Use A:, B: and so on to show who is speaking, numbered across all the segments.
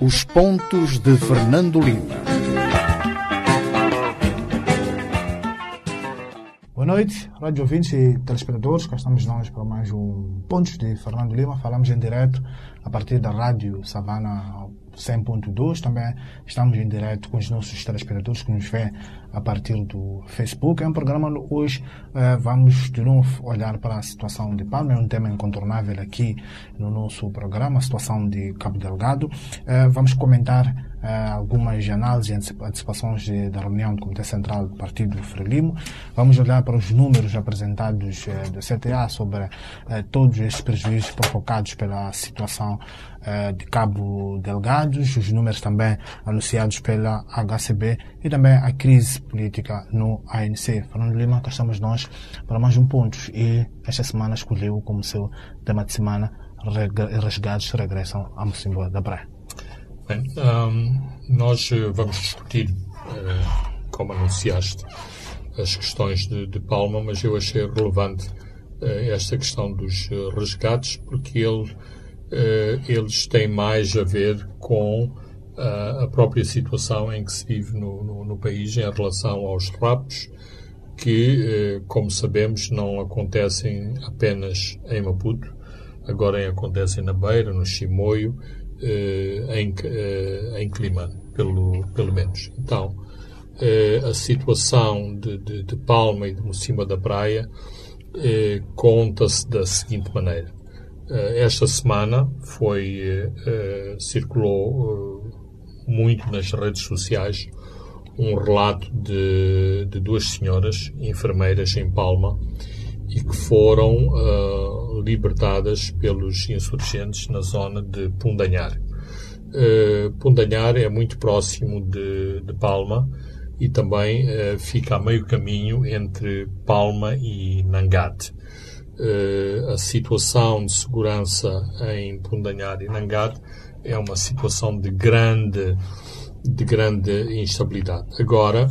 A: Os pontos de Fernando Lima.
B: Boa noite, rádio ouvintes e telespectadores. Cá estamos nós para mais um Pontos de Fernando Lima. Falamos em direto a partir da Rádio Savana 100.2. Também estamos em direto com os nossos telespectadores que nos vê a partir do Facebook. É um programa hoje eh, vamos de novo olhar para a situação de Palma. É um tema incontornável aqui no nosso programa, a situação de Cabo Delgado. Eh, vamos comentar eh, algumas análises e antecipações da reunião do Comitê Central do Partido Frelimo. Vamos olhar para os números apresentados do CTA sobre todos estes prejuízos provocados pela situação de Cabo Delgado, os números também anunciados pela HCB e também a crise política no ANC. Fernando Lima, cá estamos nós para mais um ponto e esta semana escolheu como seu tema de semana resgates regressam a Mocimboa da Praia.
C: Bem, um, nós eh, vamos discutir, uh, como anunciaste, as questões de, de, Palma, mas eu achei relevante uh, esta questão dos resgates, porque ele, eles têm mais a ver com a própria situação em que se vive no, no, no país em relação aos raptos, que, como sabemos, não acontecem apenas em Maputo, agora acontecem na Beira, no Chimoio, eh, em, eh, em clima, pelo, pelo menos. Então, eh, a situação de, de, de, Palma e de Mocima da Praia conta-se da seguinte maneira. esta semana foi circulou muito nas redes sociais um relato de, de duas senhoras enfermeiras em Palma e que foram uh, libertadas pelos insurgentes na zona de Pundanhar. Uh, Pundanhar é muito próximo de, de Palma e também uh, fica a meio caminho entre Palma e Nangat. A situação de segurança em Pundanhar e Nangat é uma situação de grande, de grande instabilidade. Agora,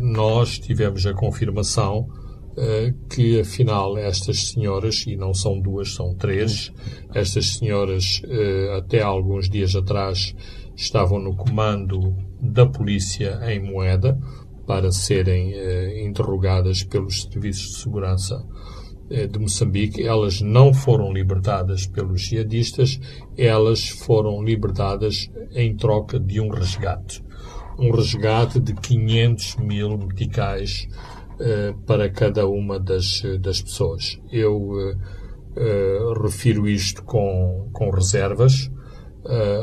C: nós tivemos a confirmação eh, que afinal estas senhoras, e não são duas, são três, estas senhoras eh, até alguns dias atrás estavam no comando da polícia em Moeda para serem eh, interrogadas pelos serviços de segurança de Moçambique. Elas não foram libertadas pelos jihadistas, elas foram libertadas em troca de um resgate. Um resgate de 500 mil meticais eh, para cada uma das, das pessoas. Eu uh, uh, refiro isto com, com reservas.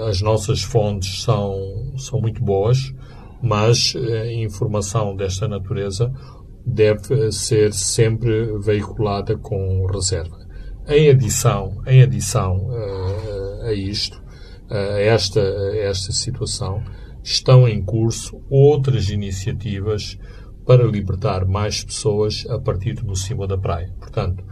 C: as nossas fontes são, são muito boas, mas informação desta natureza deve ser sempre veiculada com reserva. Em adição, em adição a isto, a esta, a esta situação, estão em curso outras iniciativas para libertar mais pessoas a partir do cimo da praia. Portanto,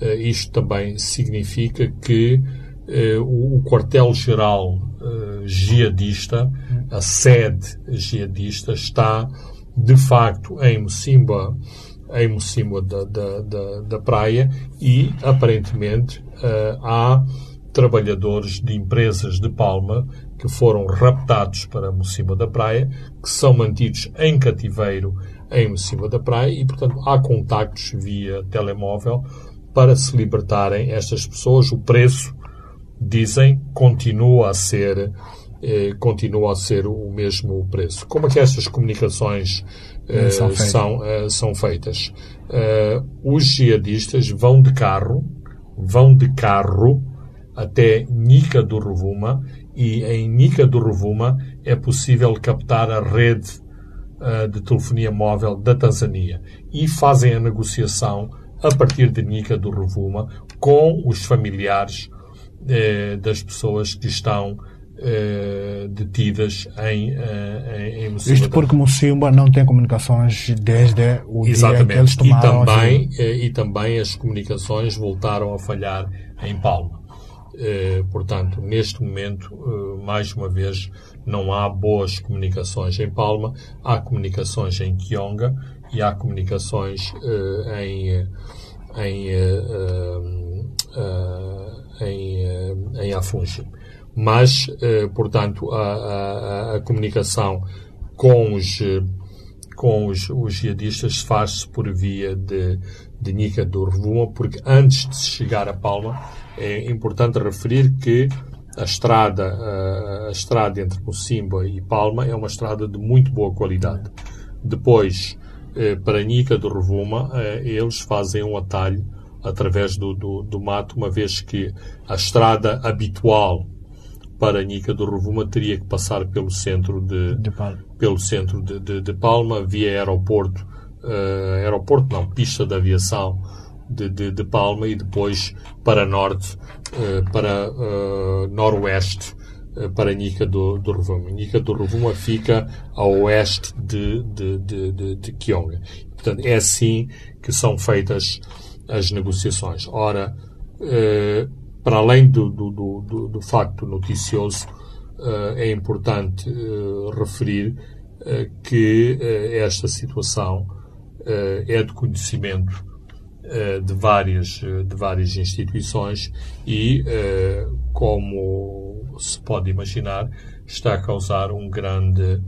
C: eh, isto também significa que eh, o quartel-geral eh, jihadista, a sede jihadista, está de facto em Mocimba, em Mocimba da, da, da, da praia e aparentemente há trabalhadores de empresas de Palma que foram raptados para Mocimba da praia, que são mantidos em cativeiro em cima da praia e, portanto, há contactos via telemóvel para se libertarem estas pessoas. O preço, dizem, continua a ser eh, continua a ser o mesmo preço. Como é que estas comunicações eh, são, são, eh, são, feitas? Eh, os jihadistas vão de carro, vão de carro até Nica do Rovuma e em Nica do Rovuma é possível captar a rede uh, de telefonia móvel da Tanzânia e fazem a negociação a partir de Nica do Rovuma com os familiares uh, das pessoas que estão uh, detidas em, em, em
B: Isto porque Mocimba não tem comunicações desde o Exatamente. dia que eles tomaram...
C: E também, e também as comunicações voltaram a falhar em Palma. Eh, portanto, neste momento, eh, mais uma vez, não há boas comunicações em Palma, há comunicações em Kionga e há comunicações eh, em, em, em, em Afungi. Mas, eh, portanto, a, a, a, comunicação com os, com os, os jihadistas faz-se por via de, de Nica do Revuma, porque antes de chegar a Palma, é importante referir que a estrada, a, estrada entre Mocimba e Palma é uma estrada de muito boa qualidade. Depois, eh, para Nica do Revuma, eh, eles fazem um atalho através do, do, do, mato, uma vez que a estrada habitual para Nica do Revuma teria que passar pelo centro de, de pelo centro de, de, de, Palma, via aeroporto, uh, aeroporto não, pista de aviação de, de, Palma e depois para norte, uh, para uh, noroeste, para Nica do, do Rovuma. Nica do Rovuma fica a oeste de, de, de, de, de Kionga. Portanto, é assim que são feitas as negociações. Ora, para além do, do, do, do facto noticioso, eh, é importante eh, referir eh, que esta situação é de conhecimento de várias, de várias instituições e, como se pode imaginar, está a causar um grande,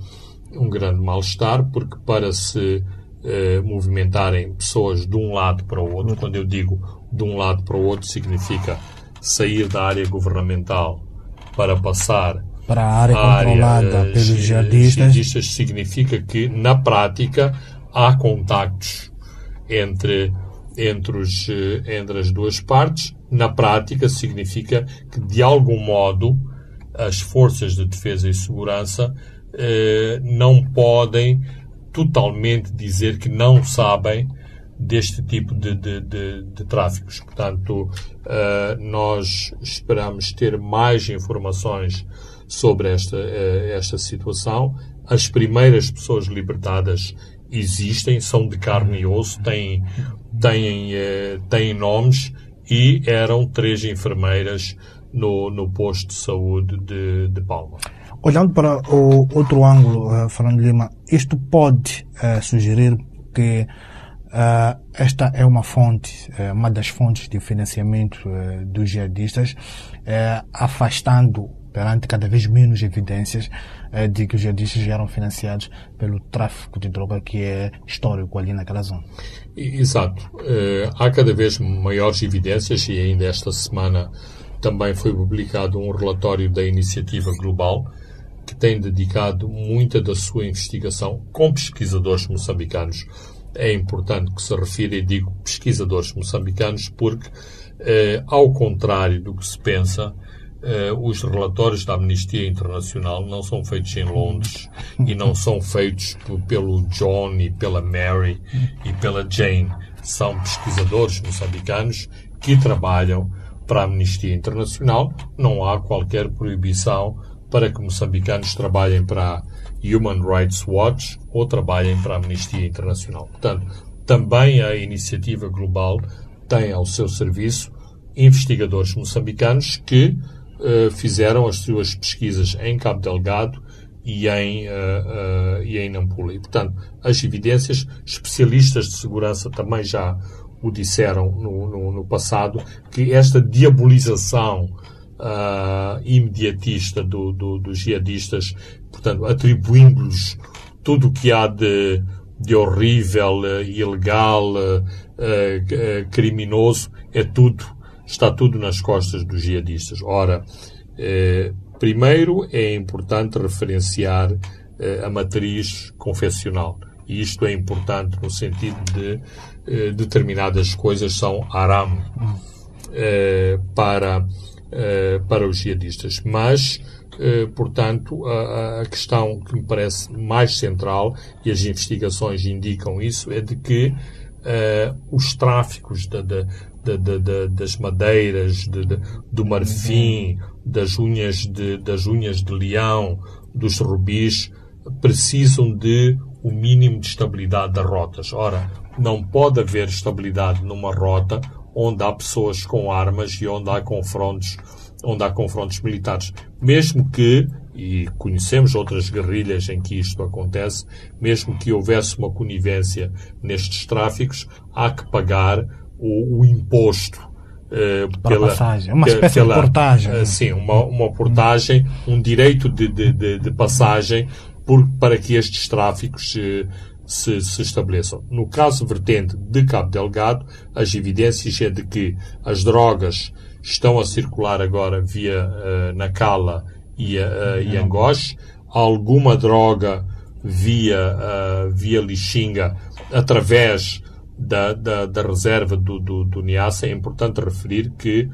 C: um grande mal-estar, porque para se movimentarem pessoas de um lado para o outro. Quando eu digo de um lado para o outro, significa sair da área governamental para passar
B: para a área controlada área, pelos jihadistas. jihadistas.
C: Significa que, na prática, há contactos entre, entre, os, eh, entre as duas partes. Na prática, significa que, de algum modo, as forças de defesa e segurança eh, não podem totalmente dizer que não sabem deste tipo de, de, de, de tráficos. Portanto, uh, nós esperamos ter mais informações sobre esta, uh, esta situação. As primeiras pessoas libertadas existem, são de carne e osso, têm, têm, uh, têm nomes e eram três enfermeiras no, no posto de saúde de, de Palma.
B: Olhando para o outro ângulo, Fernando Lima, isto pode sugerir que uh, esta é uma fonte, uh, uma das fontes de financiamento dos jihadistas, afastando perante cada vez menos evidências de que os jihadistas eram financiados pelo tráfico de droga que é histórico ali naquela zona.
C: Exato. há cada vez maiores evidências e ainda esta semana também foi publicado um relatório da Iniciativa Global que tem dedicado muita da sua investigação com pesquisadores moçambicanos. É importante que se refira, e digo pesquisadores moçambicanos, porque, eh, ao contrário do que se pensa, eh, os relatórios da Amnistia Internacional não são feitos em Londres e não são feitos pelo John e pela Mary e pela Jane. São pesquisadores moçambicanos que trabalham para a Amnistia Internacional. Não há qualquer proibição para que moçambicanos trabalhem para a Human Rights Watch ou trabalhem para a Amnistia Internacional. Portanto, também a iniciativa global tem ao seu serviço investigadores moçambicanos que uh, fizeram as suas pesquisas em Cabo Delgado e em, uh, uh, e em Nampula. E, portanto, as evidências, especialistas de segurança também já o disseram no, no, no passado, que esta diabolização uh, imediatista do, do, dos jihadistas, portanto, atribuindo-lhes tudo o que há de, de horrível, uh, ilegal, uh, criminoso, é tudo, está tudo nas costas dos jihadistas. Ora, primeiro é importante referenciar a matriz confessional. E isto é importante no sentido de determinadas coisas são haram para os jihadistas. Mas, uh, portanto, a, a, questão que me parece mais central, e as investigações indicam isso, é de que uh, os tráficos de, de, de, das madeiras, do marfim, das unhas de, das unhas de leão, dos rubis, precisam de o mínimo de estabilidade das rotas. Ora, não pode haver estabilidade numa rota onde há pessoas com armas e onde há confrontos, onde há confrontos militares. Mesmo que, e conhecemos outras guerrilhas em que isto acontece, mesmo que houvesse uma conivência nestes tráficos, há que pagar o, o imposto uh, pela
B: passagem. Uma espécie de portagem.
C: uh, sim, uma, uma portagem, um direito de, de, de, de passagem por, para que estes tráficos eh, se, se estabeleçam. No caso vertente de Cabo Delgado, as evidências é de que as drogas estão a circular agora via eh, Nacala e, uh, e Angoche, alguma droga via, eh, via Lixinga através da, da, da reserva do, do, do Niassa. É importante referir que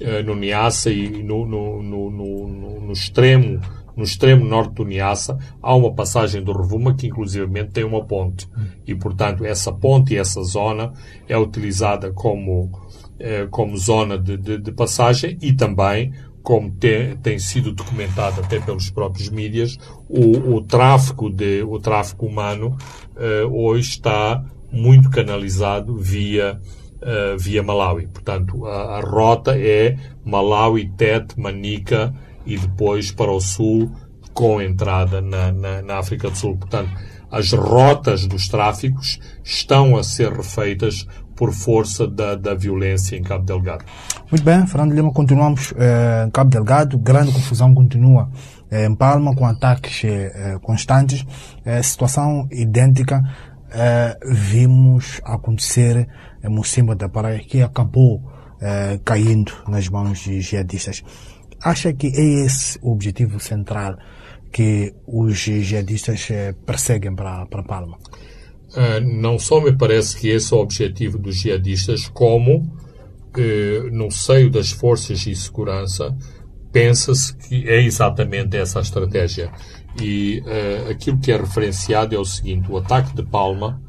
C: eh, no Niassa e no, no, no, no- no extremo no extremo norte do Niassa há uma passagem do Rovuma que inclusivamente tem uma ponte e portanto essa ponte e essa zona é utilizada como eh, como zona de, de, de passagem e também como te- tem sido documentado até pelos próprios mídias o, o tráfico de o tráfico humano eh, hoje está muito canalizado via eh, via Malawi. Portanto, a, a rota é Malawi, Tete, Manica e depois para o sul com entrada na, na, na África do Sul. Portanto, as rotas dos tráficos estão a ser refeitas por força da, da violência em Cabo Delgado.
B: Muito bem, Fernando Lima, continuamos eh, em Cabo Delgado, grande confusão continua eh, em Palma, com ataques eh, eh, constantes, Eh, situação idêntica eh, vimos acontecer em Mocimba da Praia, que acabou caindo nas mãos de jihadistas. Acha que é esse o objetivo central que os jihadistas eh, perseguem para, para Palma?
C: Uh, não só me parece que esse é o objetivo dos jihadistas, como eh, no seio das forças de segurança pensa-se que é exatamente essa a estratégia. E eh, aquilo que é referenciado é o seguinte: o ataque de Palma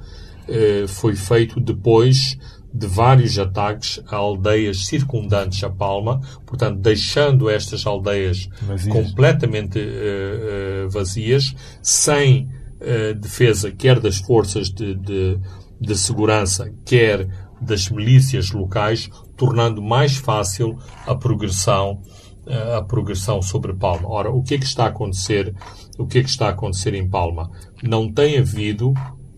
C: foi feito depois de vários ataques a aldeias circundantes a Palma, portanto, deixando estas aldeias
B: Vazias.
C: completamente eh, vazias, sem eh, defesa quer das forças de, de, de segurança, quer das milícias locais, tornando mais fácil a progressão a progressão sobre Palma. Ora, o que é que está a acontecer? O que é que está a acontecer em Palma? Não tem havido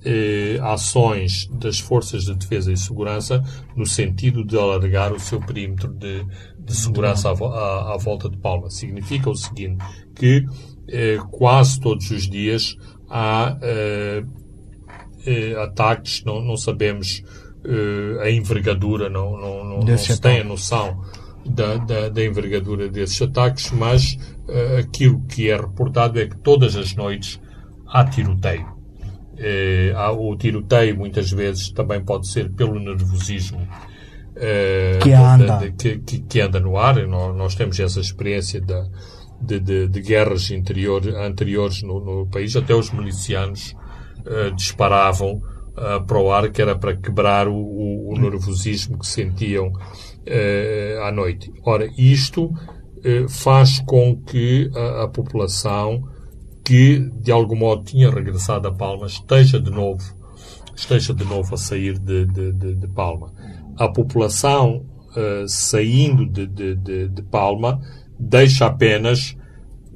C: eh, ações das forças de defesa e segurança no sentido de alargar o seu perímetro de, de segurança à, à- à volta de Palma. Significa o seguinte, que eh, quase todos os dias há eh, eh, ataques, não, não sabemos eh, a envergadura, não, não, não, não se tem a noção da, da, da envergadura desses ataques, mas eh, aquilo que é reportado é que todas as noites há tiroteio. Eh, o tiroteio muitas vezes também pode ser pelo nervosismo eh,
B: Que
C: da-
B: anda.
C: da- que, que- que anda no ar. Nós, nós temos essa experiência da, de, de- de guerras interior, anteriores no, no país. Até os milicianos eh, disparavam eh, para o ar, que era para quebrar o, o- o nervosismo que sentiam eh, à noite. Ora, isto eh, faz com que a, a população que de algum modo tinha regressado a Palma esteja de novo esteja de novo a sair de, de, de, de Palma. A população eh, saindo de, Palma deixa apenas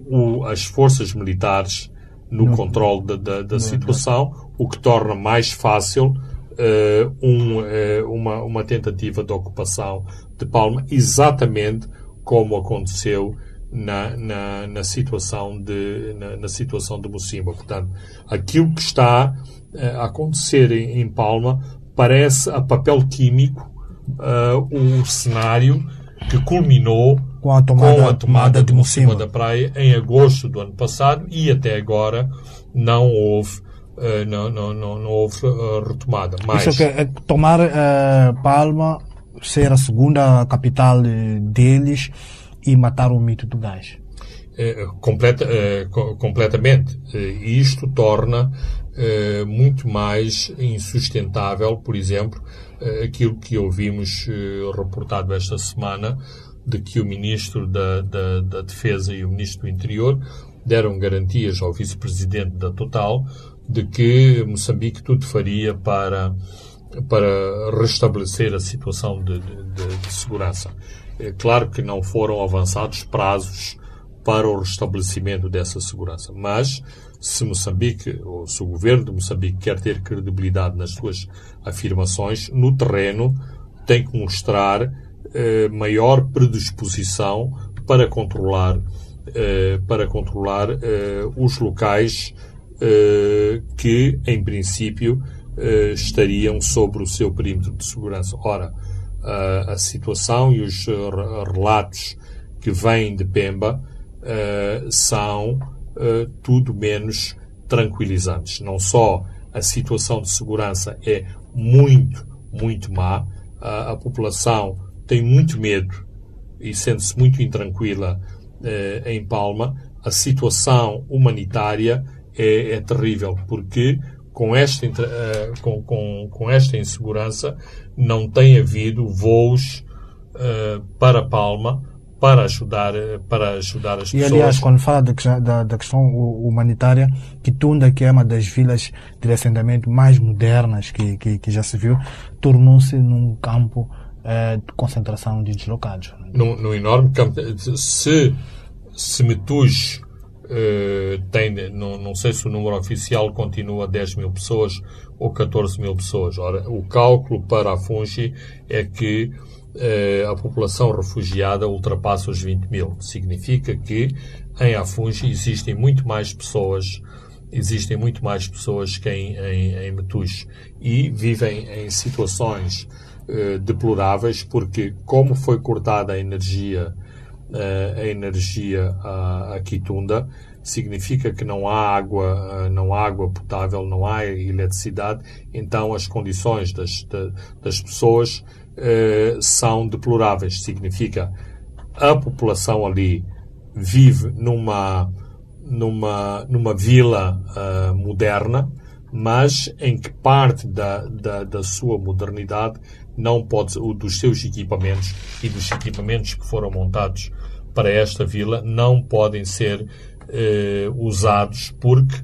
C: o- as forças militares no controle da, da, da situação, o que torna mais fácil eh, um, eh, uma, uma tentativa de ocupação de Palma, exatamente como aconteceu na, na, na situação de na, na situação de Mocimba. Portanto, aquilo que está eh, a acontecer em, em Palma parece a papel químico eh, o cenário que culminou
B: Com a tomada,
C: com a tomada de Mocimba da Praia em agosto do ano passado e até agora não houve eh, não, não, não, não houve eh, retomada. Mas,
B: Isso que é tomar Palma, ser a segunda capital deles e matar o mito do gás.
C: Eh, completa, eh, co- completamente. Eh, isto torna eh, muito mais insustentável, por exemplo, eh, aquilo que ouvimos reportado esta semana, de que o Ministro da, da, da Defesa e o Ministro do Interior deram garantias ao Vice-Presidente da Total de que Moçambique tudo faria para, para restabelecer a situação de- de- de segurança. É claro que não foram avançados prazos para o restabelecimento dessa segurança, mas se Moçambique, ou se o governo de Moçambique quer ter credibilidade nas suas afirmações, no terreno tem que mostrar eh, maior predisposição para controlar, eh, para controlar eh, os locais eh, que, em princípio, eh, estariam sobre o seu perímetro de segurança. Ora, a situação e os relatos que vêm de Pemba são tudo menos tranquilizantes. Não só a situação de segurança é muito, muito má, a, a população tem muito medo e sente-se muito intranquila eh, em Palma, a situação humanitária é, é terrível, porque com esta, uh, com, com, com, esta insegurança não tem havido voos uh, para Palma para ajudar, para ajudar as
B: e,
C: pessoas.
B: E aliás, quando fala da, da, da questão humanitária, Quitunda, que é uma das vilas de assentamento mais modernas que, que, que já se viu, tornou-se num campo uh, de concentração de deslocados.
C: Num, num enorme campo. Se, se Metus uh, tem, não, não sei se o número oficial continua 10 mil pessoas ou 14 mil pessoas. Ora, o cálculo para a Fungi é que eh, a população refugiada ultrapassa os 20 mil. Significa que em Afungi existem muito mais pessoas, existem muito mais pessoas que em, em, em Metus e vivem em situações eh, deploráveis porque como foi cortada a energia eh, a energia a, a Quitunda significa que não há água, não há água potável, não há eletricidade, então as condições das, das pessoas eh, são deploráveis. Significa a população ali vive numa, numa, numa vila uh, moderna, mas em que parte da, da, da, sua modernidade não pode, dos seus equipamentos e dos equipamentos que foram montados para esta vila não podem ser eh, usados porque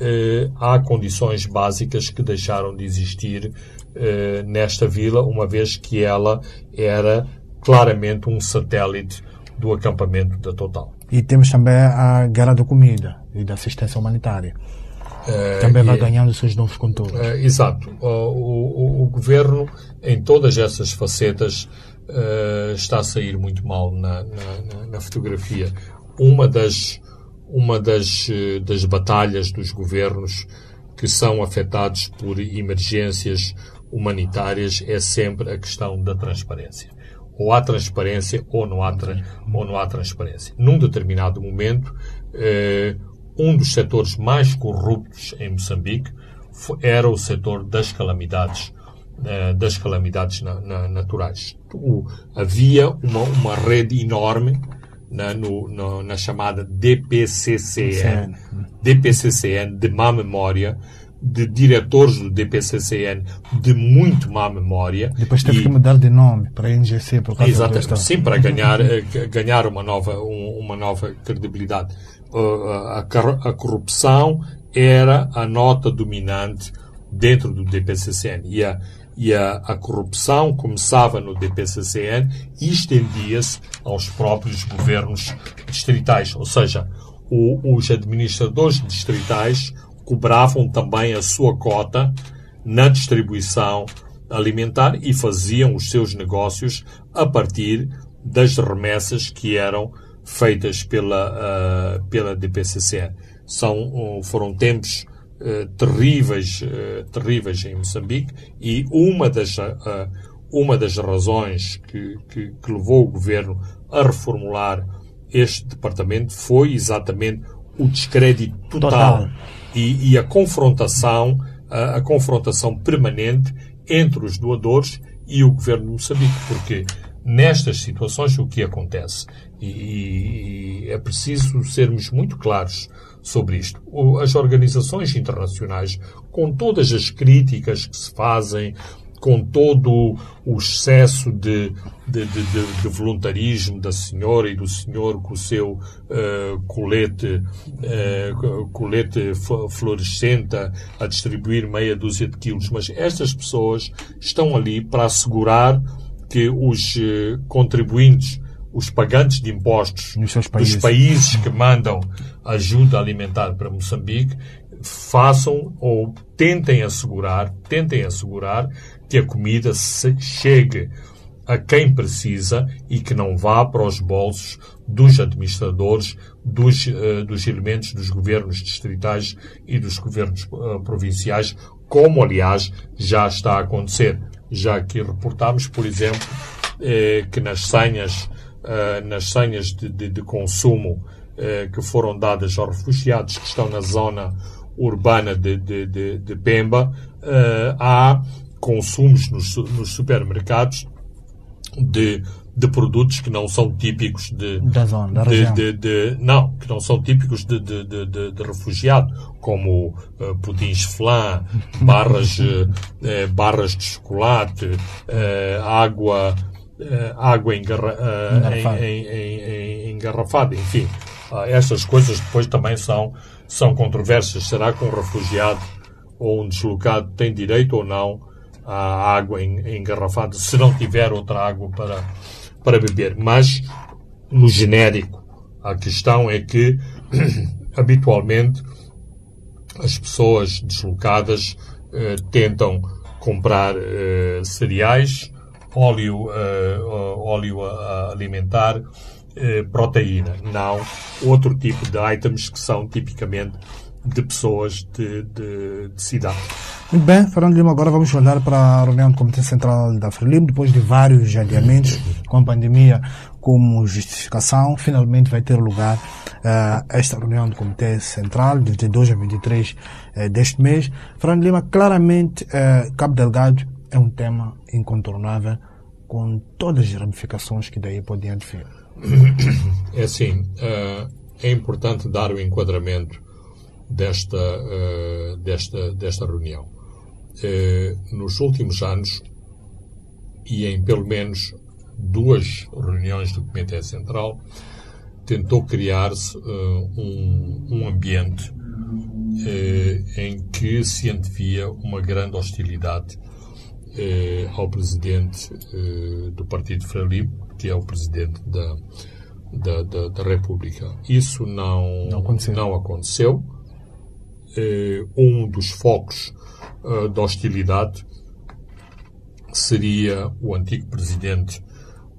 C: eh, há condições básicas que deixaram de existir eh, nesta vila, uma vez que ela era claramente um satélite do acampamento da Total.
B: E temos também a guerra da comida e da assistência humanitária. Uh, também vai ganhando seus novos contornos. Uh,
C: exato. O, o, o, governo, em todas essas facetas, uh, está a sair muito mal na, na, na, fotografia. Uma das, uma das, das batalhas dos governos que são afetados por emergências humanitárias é sempre a questão da transparência. Ou há transparência ou não há, ou não há transparência. Num determinado momento, eh, um dos setores mais corruptos em Moçambique era o setor das calamidades eh, das calamidades na, na, naturais. O, havia uma, uma rede enorme na, no, no, na chamada DPCCN, DPCCN de má memória, de diretores do DPCCN de muito má memória.
B: Depois teve e, que mudar de nome para a NGC por causa
C: Exatamente, sim, para ganhar, eh, ganhar uma nova, uma nova credibilidade. A, a corrupção era a nota dominante dentro do DPCCN e a, e a, a corrupção começava no DPCCN e estendia-se aos próprios governos distritais, ou seja, o, os administradores distritais cobravam também a sua cota na distribuição alimentar e faziam os seus negócios a partir das remessas que eram feitas pela, uh, pela DPCC. São, foram tempos terríveis, uh, terríveis em Moçambique e uma das, uma das razões que, que, que levou o governo a reformular este departamento foi exatamente o descrédito total. total e, e a confrontação, a, a, confrontação permanente entre os doadores e o governo de Moçambique, porque nestas situações o que acontece e, e é preciso sermos muito claros sobre isto. As organizações internacionais, com todas as críticas que se fazem com todo o excesso de, de, de, de, voluntarismo da senhora e do senhor com o seu uh, colete, uh, colete fluorescente a distribuir meia dúzia de quilos. Mas estas pessoas estão ali para assegurar que os uh, contribuintes, os pagantes de impostos
B: países.
C: dos países que mandam ajuda alimentar para Moçambique façam ou tentem assegurar, tentem assegurar que a comida chegue a quem precisa e que não vá para os bolsos dos administradores, dos, uh, dos elementos dos governos distritais e dos governos uh, provinciais, como, aliás, já está a acontecer. Já aqui reportámos, por exemplo, eh, que nas senhas, eh, nas senhas de, de, de consumo eh, que foram dadas aos refugiados que estão na zona urbana de, de, de, Pemba, eh, há consumos nos, nos supermercados de, de produtos que não são típicos de,
B: Da zona, da
C: de,
B: região.
C: de, de- não, que não são típicos de, de, de, de- refugiado, como uh, pudins flan, barras, eh, barras de chocolate, eh, água, água engarra, eh,
B: Engarrafada.
C: enfim. Ah, essas coisas depois também são, são controversas. Será que um refugiado ou um deslocado tem direito ou não à água em- engarrafada se não tiver outra água para, para beber? Mas, no genérico, a questão é que, habitualmente, as pessoas deslocadas eh, tentam comprar eh, cereais, óleo, eh, ó- óleo a alimentar, eh, proteína, não outro tipo de items que são tipicamente de pessoas de, de, de cidade.
B: Muito bem, Fernando Lima, agora vamos olhar para a reunião do Comitê Central da Frelimo, depois de vários adiamentos com a pandemia como justificação, finalmente vai ter lugar eh, esta reunião do Comitê Central, de 22 a 23 eh, deste mês. Fernando Lima, claramente, eh, Cabo Delgado é um tema incontornável, com todas as ramificações que daí podem advir.
C: É assim, eh, é importante dar o enquadramento desta, eh, desta, desta reunião. Eh, nos últimos anos, e em pelo menos duas reuniões do Comitê Central, tentou criar-se um, um ambiente em que se antevia uma grande hostilidade eh, ao presidente eh, do Partido Frelimo, que é o presidente da, da, da, da República. Isso não,
B: Não aconteceu.
C: não aconteceu. Eh, um dos focos eh, da hostilidade seria o antigo presidente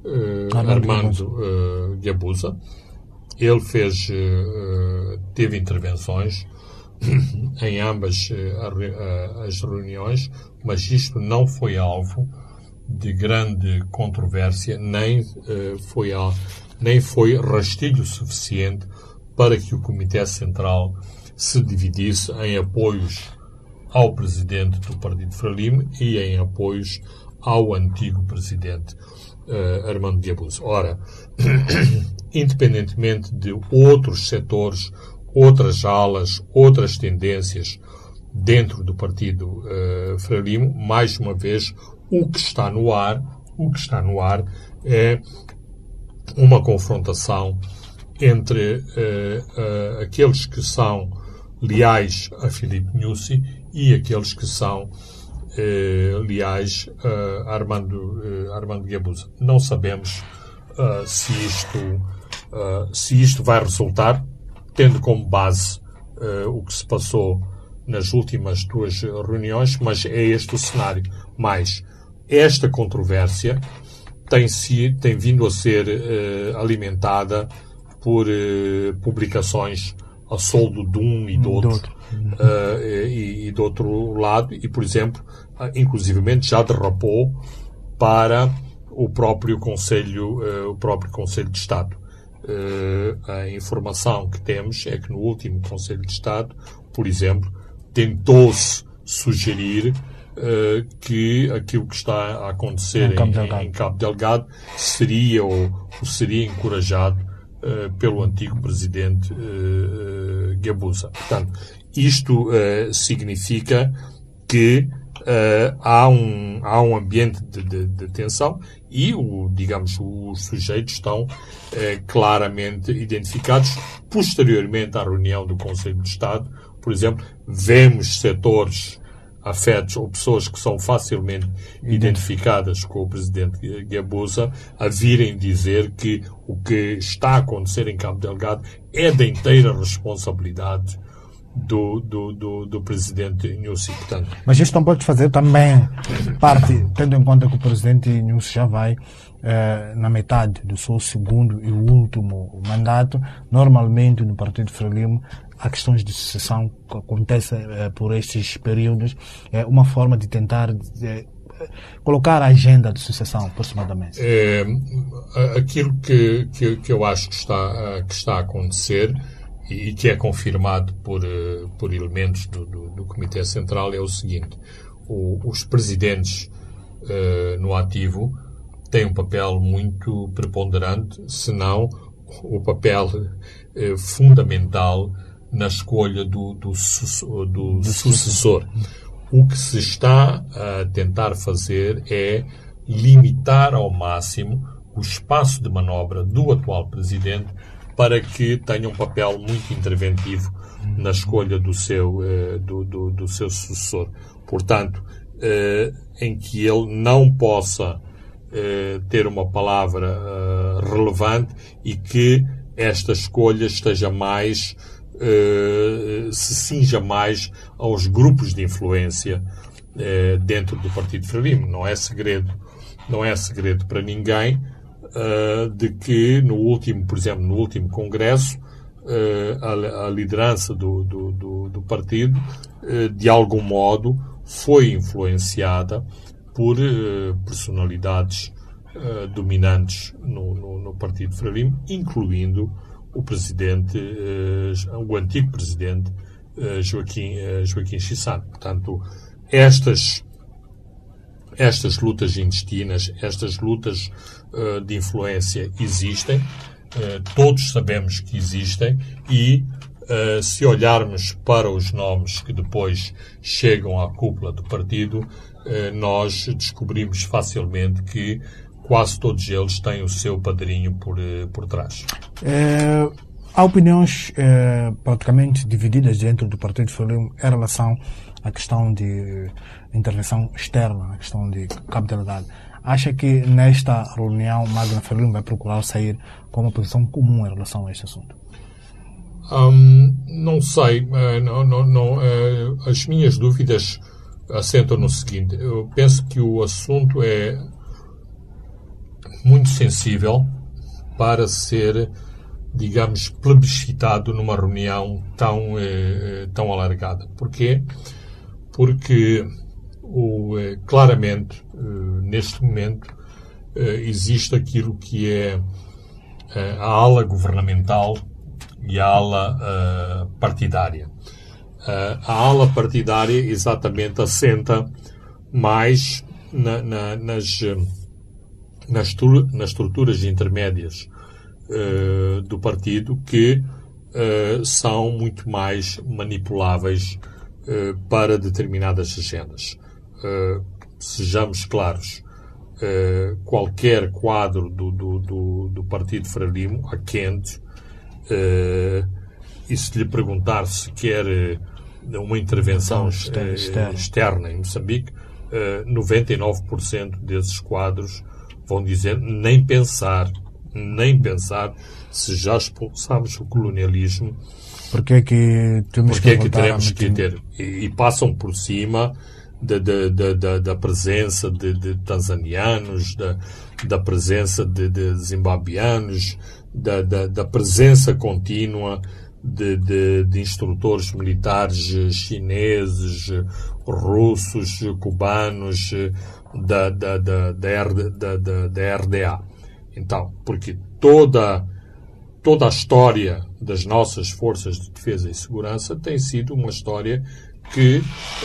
C: eh,
B: Armando
C: Armando eh, Guebuza. Ele fez, teve intervenções em ambas as reuniões, mas isto não foi alvo de grande controvérsia, nem eh, foi nem foi rastilho suficiente para que o Comitê Central se dividisse em apoios ao presidente do Partido Frelimo e em apoios ao antigo presidente eh, Armando Guebuza. Ora, independentemente de outros setores, outras alas, outras tendências dentro do Partido eh, Frelimo, mais uma vez, o que está no ar, o que está no ar é uma confrontação entre eh, eh, aqueles que são leais a Filipe Nussi e aqueles que são eh, leais a Armando, Armando Guebuza. Não sabemos se, isto, se isto vai resultar, tendo como base o que se passou nas últimas duas reuniões, mas é este o cenário. Mas esta controvérsia tem, se, tem vindo a ser eh, alimentada por eh, publicações a soldo de um e do outro,
B: outro.
C: eh, e, e do outro lado, e, por exemplo, inclusivamente já derrapou para o próprio Conselho, eh, o próprio Conselho de Estado. Eh, a informação que temos é que no último Conselho de Estado, por exemplo, tentou-se sugerir eh, que aquilo que está a acontecer
B: Em Cabo Delgado.
C: em Cabo Delgado seria ou, ou seria encorajado eh, pelo antigo presidente eh, eh, Gabusa. Portanto, isto significa que há, um, há um ambiente de, de- de tensão e, o, digamos, os sujeitos estão claramente identificados. Posteriormente à reunião do Conselho de Estado, por exemplo, vemos setores afetos ou pessoas que são facilmente identificadas com o presidente Gabusa a virem dizer que o que está a acontecer em Cabo Delgado é da inteira responsabilidade do, do, do, do presidente Nussi. Portanto,
B: Mas isto não pode fazer também parte, tendo em conta que o presidente Nussi já vai eh, na metade do seu segundo e último mandato. Normalmente no Partido Frelimo há questões de sucessão que acontecem eh, por estes períodos. É uma forma de tentar eh, colocar a agenda de sucessão aproximadamente.
C: É, aquilo que, que, que, eu acho que está, que está a acontecer e que é confirmado por, por elementos do, do, do Comitê Central é o seguinte: o, os presidentes uh, no ativo têm um papel muito preponderante, se não o papel uh, fundamental na escolha do, do, do sucessor. O que se está a tentar fazer é limitar ao máximo o espaço de manobra do atual presidente para que tenha um papel muito interventivo na escolha do seu, eh, do, do, do seu sucessor. Portanto, eh, em que ele não possa eh, ter uma palavra relevante e que esta escolha esteja mais se cinja mais aos grupos de influência dentro do Partido Frelimo. Não é segredo, não é segredo para ninguém uh, de que no último, por exemplo, no último congresso, a, liderança do, do, do, do partido, de algum modo, foi influenciada por personalidades dominantes no, no, no, Partido Frelimo, incluindo o presidente, o antigo presidente Joaquim, Joaquim Chissano. Portanto, estas estas lutas intestinas, estas lutas de influência existem, todos sabemos que existem e se olharmos para os nomes que depois chegam à cúpula do partido, nós descobrimos facilmente que quase todos eles têm o seu padrinho por, por trás.
B: É, há opiniões é, praticamente divididas dentro do Partido Frelimo em relação à questão de intervenção externa, na questão de capitalidade. Acha que nesta reunião Magna Frelimo vai procurar sair com uma posição comum em relação a este assunto?
C: Um, não sei. Uh, não, não, não, uh, as minhas dúvidas assentam no seguinte. Eu penso que o assunto é muito sensível para ser, digamos, plebiscitado numa reunião tão, uh, tão alargada. Porquê? Porque o, eh, claramente, eh, neste momento, eh, existe aquilo que é a ala governamental e a ala partidária. a ala partidária exatamente assenta mais na, na, nas, nas, nas estruturas intermédias do partido que são muito mais manipuláveis para determinadas agendas. Uh, sejamos claros, uh, qualquer quadro do, do, do, do, Partido Frelimo, a quente, uh, e se lhe perguntar se quer uma intervenção externa em Moçambique, 99% desses quadros vão dizer nem pensar, nem pensar se já expulsamos o colonialismo.
B: Porque é que temos
C: porque que, é que teremos que ter? E, e passam por cima da, da, da, da presença de, de tanzanianos, da, da presença de, de zimbabianos, da, da, da, presença contínua de, de, de, instrutores militares chineses, russos, cubanos, da, da, da, da, da, da RDA. Então, porque toda, toda a história das nossas forças de defesa e segurança tem sido uma história que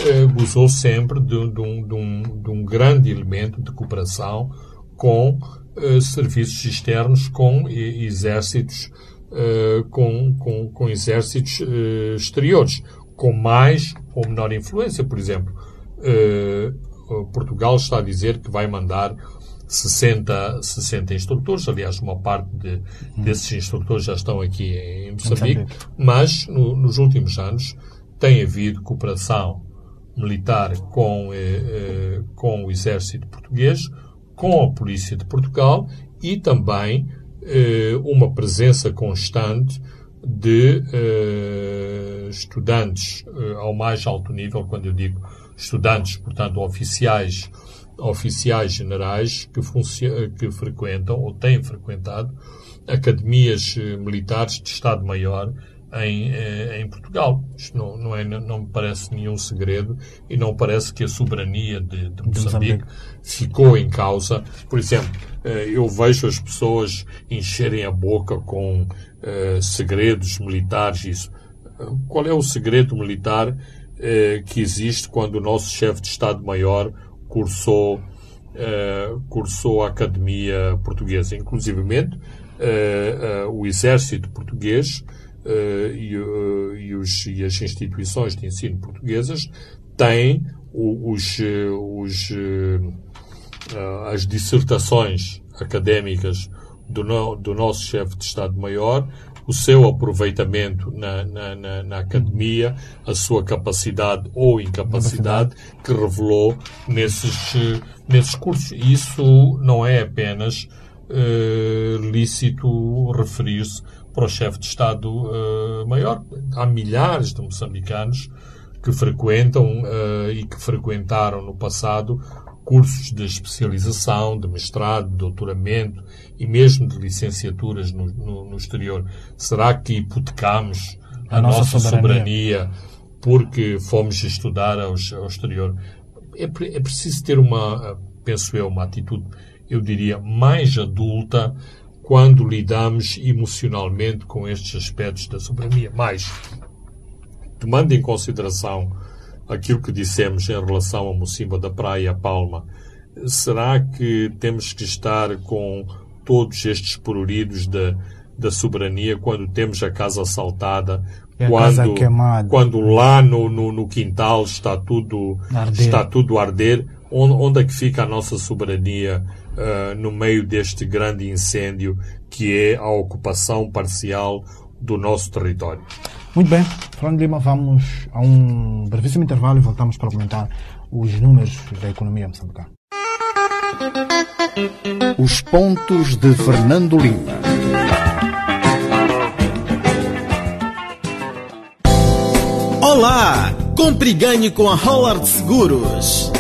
C: eh, gozou sempre de, de, um, de, um, de, um, grande elemento de cooperação com eh, serviços externos, com exércitos, eh, com, com, com, exércitos eh, exteriores, com mais ou menor influência. Por exemplo, eh, Portugal está a dizer que vai mandar 60, 60 instrutores, aliás, uma parte de, desses instrutores já estão aqui em Moçambique, mas no, nos últimos anos tem havido cooperação militar com, eh, eh, com o exército português, com a polícia de Portugal e também eh, uma presença constante de uh, estudantes uh, ao mais alto nível, quando eu digo estudantes, portanto, oficiais, oficiais generais que, que frequentam ou têm frequentado academias uh, militares de Estado-Maior em, eh, em Portugal. Isto não, não, é, não me parece nenhum segredo e não parece que a soberania de, de Moçambique ficou em causa. Por exemplo, eh, eu vejo as pessoas encherem a boca com uh, segredos militares. Isso. Qual é o segredo militar que existe quando o nosso chefe de Estado-Maior cursou, uh, cursou a Academia Portuguesa? Inclusivemente, o Exército Português e, e, os, e, as instituições de ensino portuguesas têm os, eh, os, as dissertações académicas do, no, do nosso chefe de Estado-Maior, o seu aproveitamento na, na, na, na, academia, a sua capacidade ou incapacidade que revelou nesses, nesses cursos. Isso não é apenas uh, lícito referir-se para o chefe de Estado-Maior. Uh, Há milhares de moçambicanos que frequentam uh, e que frequentaram no passado cursos de especialização, de mestrado, de doutoramento e mesmo de licenciaturas no, no, no exterior. Será que hipotecamos a, a nossa, nossa soberania. soberania. porque fomos estudar ao, ao exterior? É, é preciso ter uma, penso eu, uma atitude, eu diria, mais adulta quando lidamos emocionalmente com estes aspectos da soberania. Mas, tomando em consideração aquilo que dissemos em relação a Mocimba da Praia a Palma, será que temos que estar com todos estes poruridos da, da soberania quando temos a casa assaltada, quando, quando lá no, no, no, quintal está tudo, está tudo a arder? Onde, onde é que fica a nossa soberania uh, no meio deste grande incêndio que é a ocupação parcial do nosso território.
B: Muito bem, Fernando Lima, vamos a um brevíssimo intervalo e voltamos para comentar os números da economia moçambicana.
A: Os pontos de Fernando Lima.
D: Olá! Compre e ganhe com a Hollard Seguros.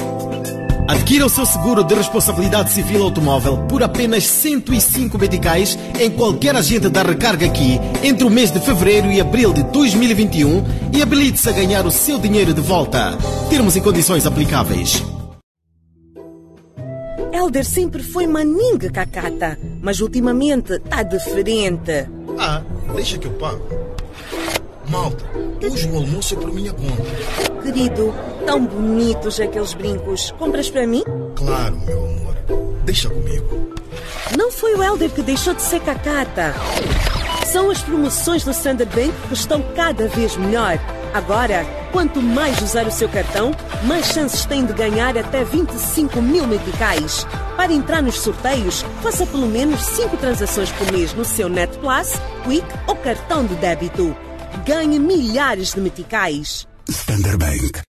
D: Adquira o seu seguro de responsabilidade civil automóvel por apenas 105 meticais em qualquer agente da recarga aqui entre o mês de fevereiro e abril de 2021 e habilite-se a ganhar o seu dinheiro de volta. Termos e condições aplicáveis.
E: Elder sempre foi maninga cacata, mas ultimamente tá diferente.
F: Ah, deixa que eu pago. Malta, hoje o almoço é por minha conta.
E: Querido, tão bonitos aqueles brincos. Compras para mim?
F: Claro, meu amor. Deixa comigo.
E: Não foi o Helder que deixou de ser cacata. São as promoções do Standard Bank que estão cada vez melhor. Agora, quanto mais usar o seu cartão, mais chances tem de ganhar até 25 mil meticais. Para entrar nos sorteios, faça pelo menos 5 transações por mês no seu Net Plus, Quick ou cartão de débito ganhe milhares de meticais.
G: Standard Bank.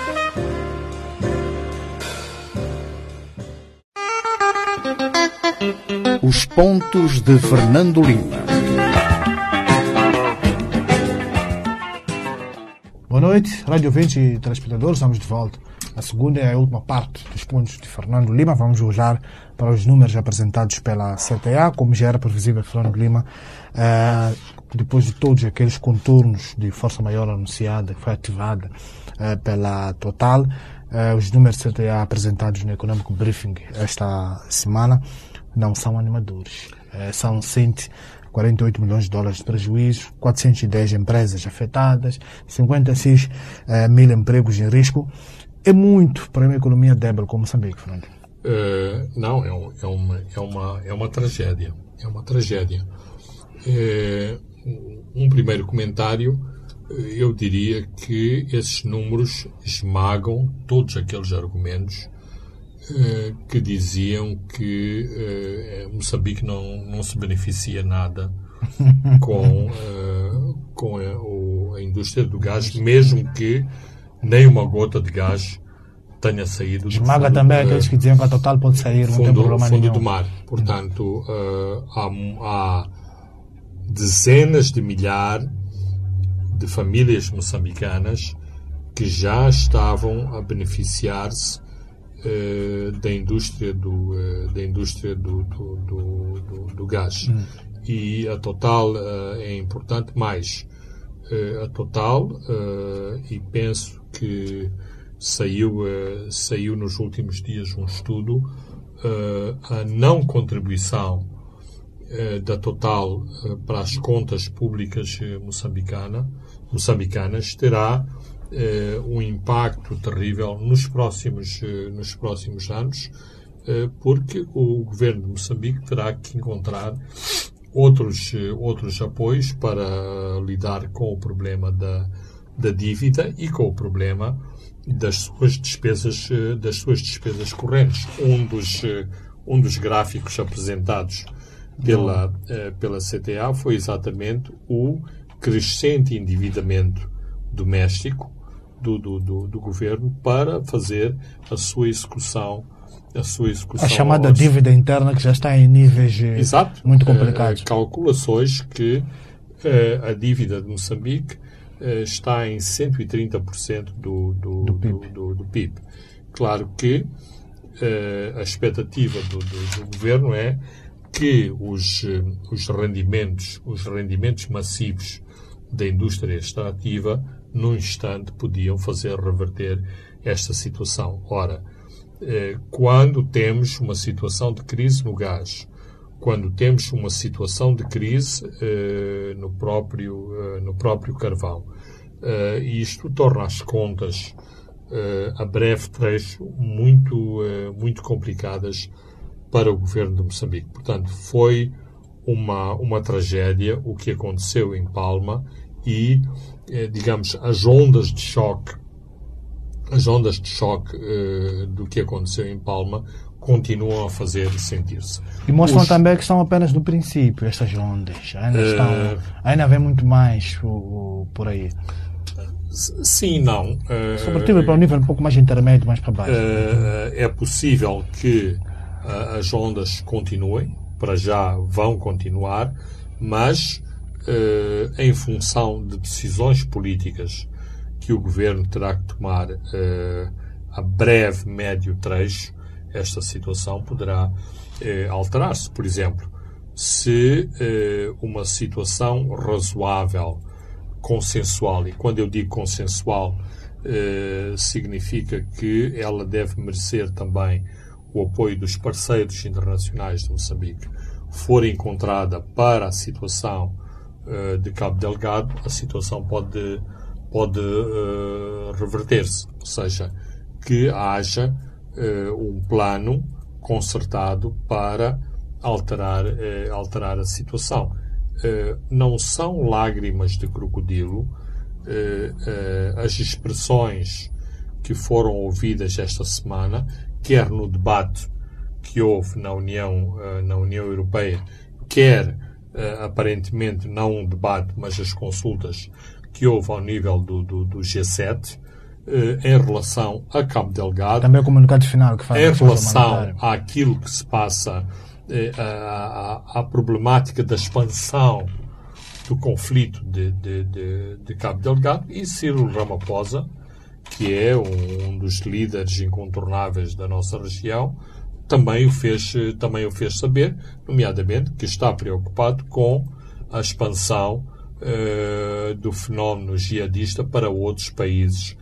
A: Os pontos de Fernando Lima.
B: Boa noite, rádio ouvintes e telespectadores, estamos de volta. A segunda é a última parte dos pontos de Fernando Lima. Vamos olhar para os números apresentados pela CTA, como já era previsível Fernando Lima, eh, depois de todos aqueles contornos de força maior anunciada, que foi ativada eh, pela Total, eh, os números CTA apresentados no Economic Briefing esta semana não são animadores. É, são 148 milhões de dólares de prejuízo, 410 empresas afetadas, 56 é, mil empregos em risco. É muito para uma economia débil como Moçambique, Fernando.
C: Uh, não, é, um, é, uma, é, uma, é uma tragédia. É uma tragédia. É, um primeiro comentário eu diria que esses números esmagam todos aqueles argumentos eh, que diziam que eh, Moçambique não, não se beneficia nada com, eh, com a, o, a, indústria do gás, mesmo que nem uma gota de gás tenha saído
B: do Esmaga fundo, também aqueles que diziam que a Total pode sair, não
C: fundo,
B: tem problema
C: fundo
B: nenhum.
C: do mar. Portanto, há, há dezenas de milhares de famílias moçambicanas que já estavam a beneficiar-se uh, da indústria do uh, da indústria do, do, do, do gás hum. e a Total uh, é importante mais a Total e penso que saiu saiu nos últimos dias um estudo a não contribuição da Total para as contas públicas moçambicana, moçambicanas terá eh, um impacto terrível nos próximos, eh, nos próximos anos, eh, porque o governo de Moçambique terá que encontrar outros, outros apoios para lidar com o problema da, da dívida e com o problema das suas despesas, das suas despesas correntes. Um dos, um dos gráficos apresentados pela, pela CTA foi exatamente o crescente endividamento doméstico do, do, do, do, governo para fazer a sua execução a sua execução
B: a chamada aos... dívida interna que já está em níveis eh, Exato. muito complicados.
C: Uh, calculações que uh, a dívida de Moçambique está em 130% do, do, do, PIB. Do, do, PIB. Claro que a expectativa do, do, governo é que os, os rendimentos, os rendimentos massivos da indústria extrativa num instante podiam fazer reverter esta situação. Ora, eh, quando temos uma situação de crise no gás, quando temos uma situação de crise eh, no, próprio, eh, no próprio carvão, isto torna as contas a breve trecho muito, muito complicadas para o governo de Moçambique. Portanto, foi uma, uma tragédia o que aconteceu em Palma e, eh, digamos, as ondas de choque, as ondas de choque eh, do que aconteceu em Palma continuam a fazer sentir-se.
B: E mostram Os... também que são apenas do princípio, essas ondas. Ainda, uh... estão, ainda vem muito mais o, o, por aí.
C: Sim, não. Uh,
B: Sobretudo para um nível um pouco mais intermédio, mais para baixo.
C: Uh, é possível que as ondas continuem, para já vão continuar, mas eh, em função de decisões políticas que o governo terá que tomar eh, a breve, médio trecho, esta situação poderá eh, alterar-se. Por exemplo, se uma situação razoável, consensual, e quando eu digo consensual, significa que ela deve merecer também o apoio dos parceiros internacionais de Moçambique, for encontrada para a situação uh, de Cabo Delgado, a situação pode, pode uh, reverter-se. Ou seja, que haja uh, um plano concertado para alterar, alterar a situação. não são lágrimas de crocodilo as expressões que foram ouvidas esta semana, quer no debate que houve na União, na União Europeia, quer aparentemente não um debate, mas as consultas que houve ao nível do, do, do G7 uh, eh, em relação a Cabo Delgado.
B: Também o comunicado final que faz
C: Em relação àquilo que se passa, uh, à, problemática da expansão do conflito de, de, de, de Cabo Delgado e Ciro Ramaphosa, que é um, um dos líderes incontornáveis da nossa região, também o fez, também o fez saber, nomeadamente que está preocupado com a expansão uh, do fenómeno jihadista para outros países,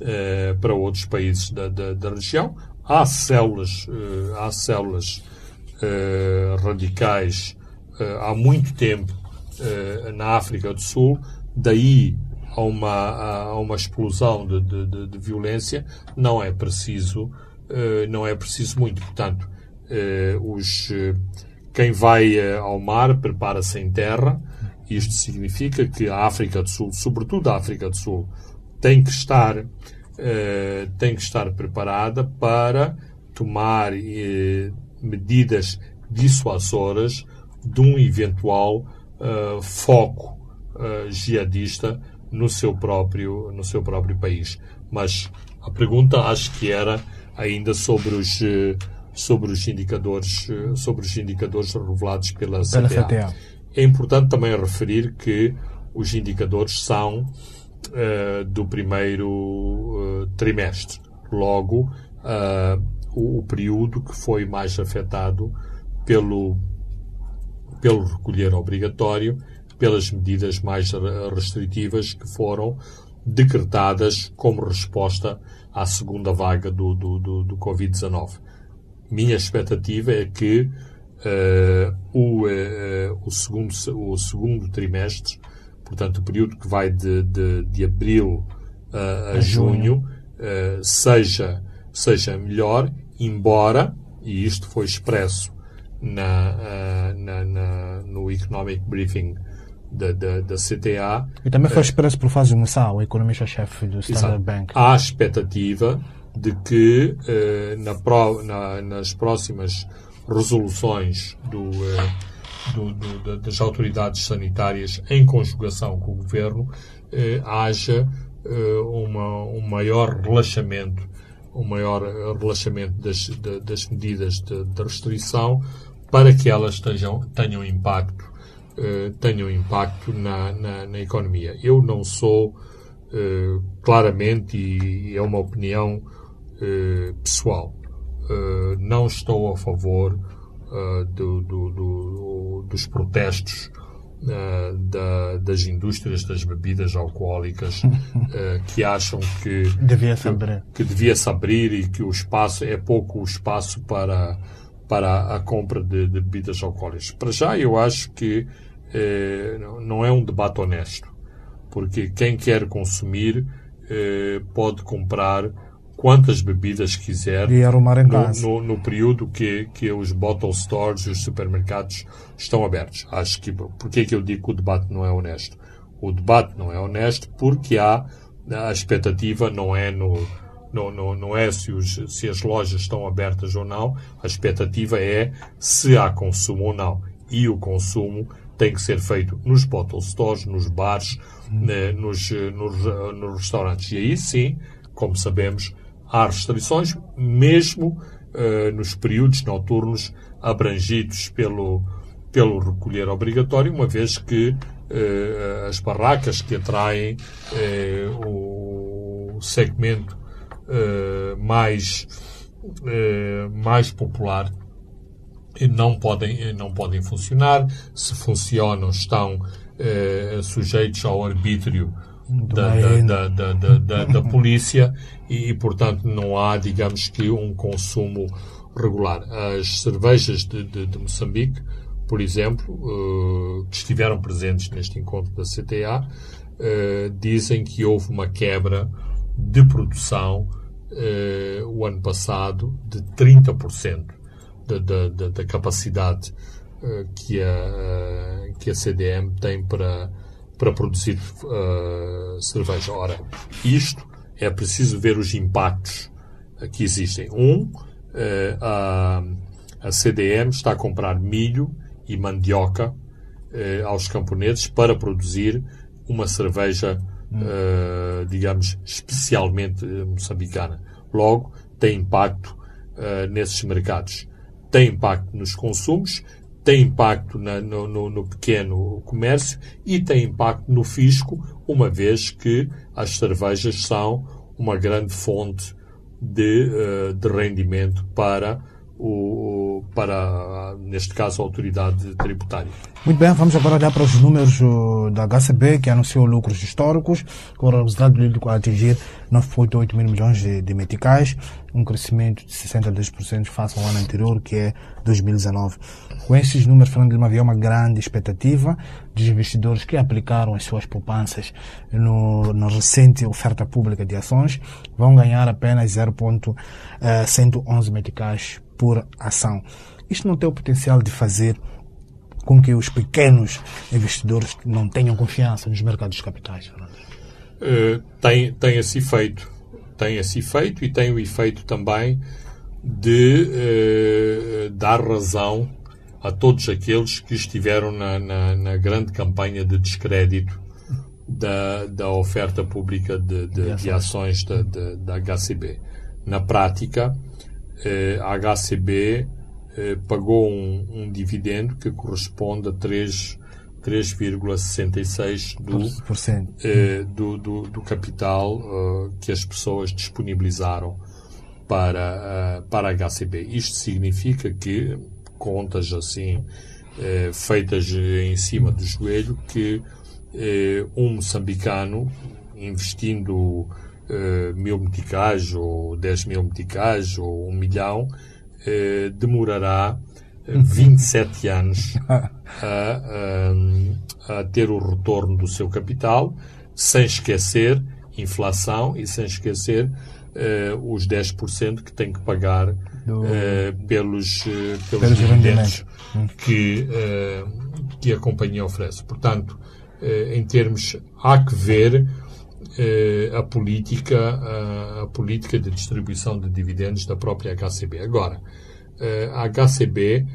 C: uh, para outros países da, da, da região. Há células, uh, há células radicais há muito tempo na África do Sul, daí a uma, a uma explosão de, de, de violência, não é preciso eh, não é preciso muito. Portanto, uh, os, uh, quem vai ao mar prepara-se em terra Isto significa que a África do Sul, sobretudo a África do Sul, tem que estar, eh, tem que estar preparada para tomar eh, medidas dissuasoras de um eventual foco jihadista no seu próprio no seu próprio país. Mas a pergunta acho que era ainda sobre os uh, sobre os indicadores sobre os indicadores revelados pela,
B: Pela
C: CTA.
B: CTA.
C: É importante também referir que os indicadores são eh, do primeiro eh, trimestre. Logo, eh, o, o período que foi mais afetado pelo, pelo recolher obrigatório, pelas medidas mais re- restritivas que foram decretadas como resposta à segunda vaga do, do, do, do Covid-19 minha expectativa é que eh, o, eh, o, segundo, o segundo trimestre, portanto, o período que vai de, de, de abril eh, a, junho, eh, seja, seja melhor, embora, e isto foi expresso na, na, na- no Economic Briefing da, da, da CTA,
B: E também foi expresso por Fazio Moussa, o economista-chefe do Standard
C: Exato.
B: Bank.
C: Há a expectativa de que eh, na pró- na- nas próximas resoluções do, eh, do- do- da- das autoridades sanitárias em conjugação com o governo eh, haja eh, uma, um maior relaxamento um maior eh, relaxamento das, da- das medidas de, de restrição para que elas tenham, tenham impacto eh, tenham impacto na, na, na economia. Eu não sou eh, claramente, e é uma opinião eh, pessoal, não estou a favor do- do- do- dos protestos da- das indústrias das bebidas alcoólicas que acham que
B: Devia se abrir.
C: que devia se abrir e que o espaço é pouco o espaço para para a compra de, de bebidas alcoólicas. Para já eu acho que eh, não- é um debate honesto, porque quem quer consumir eh, pode comprar quantas bebidas quiser
B: E arrumar em
C: no,
B: casa.
C: no, no período que, que os bottle stores e os supermercados estão abertos. Acho que, por que é que eu digo que o debate não é honesto? O debate não é honesto porque há, a expectativa não é no, não, não, não é se, os, se as lojas estão abertas ou não, a expectativa é se há consumo ou não. E o consumo tem que ser feito nos bottle stores, nos bares, né, nos, eh, nos, eh, nos restaurantes. E aí sim, como sabemos, há restrições, mesmo eh, nos períodos noturnos abrangidos pelo, pelo recolher obrigatório, uma vez que eh, as barracas que atraem eh, o segmento eh, mais, eh, mais popular e não podem, não podem funcionar. Se funcionam, estão eh, sujeitos ao arbítrio da, da, da, da, polícia e, e, portanto, não há, digamos que, um consumo regular. As cervejas de, de, de Moçambique, por exemplo, eh, que estiveram presentes neste encontro da CTA, eh, dizem que houve uma quebra de produção eh, o ano passado de 30% da, da, da, da capacidade eh, que, a, que a CDM tem para, para produzir eh, cerveja. Ora, isto é preciso ver os impactos eh, que existem. Um, eh, a, a CDM está a comprar milho e mandioca eh, aos camponeses para produzir uma cerveja, eh, digamos, especialmente eh, moçambicana. Logo, tem impacto eh, nesses mercados. Tem impacto nos consumos, tem impacto na- no, no- no pequeno comércio e tem impacto no fisco, uma vez que as cervejas são uma grande fonte de, eh, de rendimento para, o, para, neste caso, a autoridade tributária.
B: Muito bem, vamos agora olhar para os números da HCB, que anunciou lucros históricos, com o resultado líquido a atingir 9,8 mil milhões de, de meticais, um crescimento de 62% face ao ano anterior, que é 2019. Com esses números, Fernando Lima, havia uma grande expectativa dos investidores que aplicaram as suas poupanças no, na recente oferta pública de ações, vão ganhar apenas 0,111 meticais por ação. Isto não tem o potencial de fazer com que os pequenos investidores não tenham confiança nos mercados de capitais, Fernando?
C: Uh, tem, tem esse efeito. Tem esse efeito e tem o efeito também de uh, dar razão a todos aqueles que estiveram na, na, na grande campanha de descrédito da, da oferta pública de, de, de ações da, da, HCB. Na prática, a HCB eh, pagou um, um, dividendo que corresponde a 3,66% do, eh, do, do, do, capital que as pessoas disponibilizaram para, para a HCB. Isto significa que contas assim eh, feitas em cima do joelho que um moçambicano investindo mil meticais ou dez mil meticais ou um milhão eh, demorará 27 eh, anos a, a, a, ter o retorno do seu capital, sem esquecer inflação e sem esquecer eh, os 10% que tem que pagar do... pelos, pelos, pelos dividendos que, que a companhia oferece. Portanto, em termos, há que ver a política, a, a, política de distribuição de dividendos da própria HCB. Agora, a HCB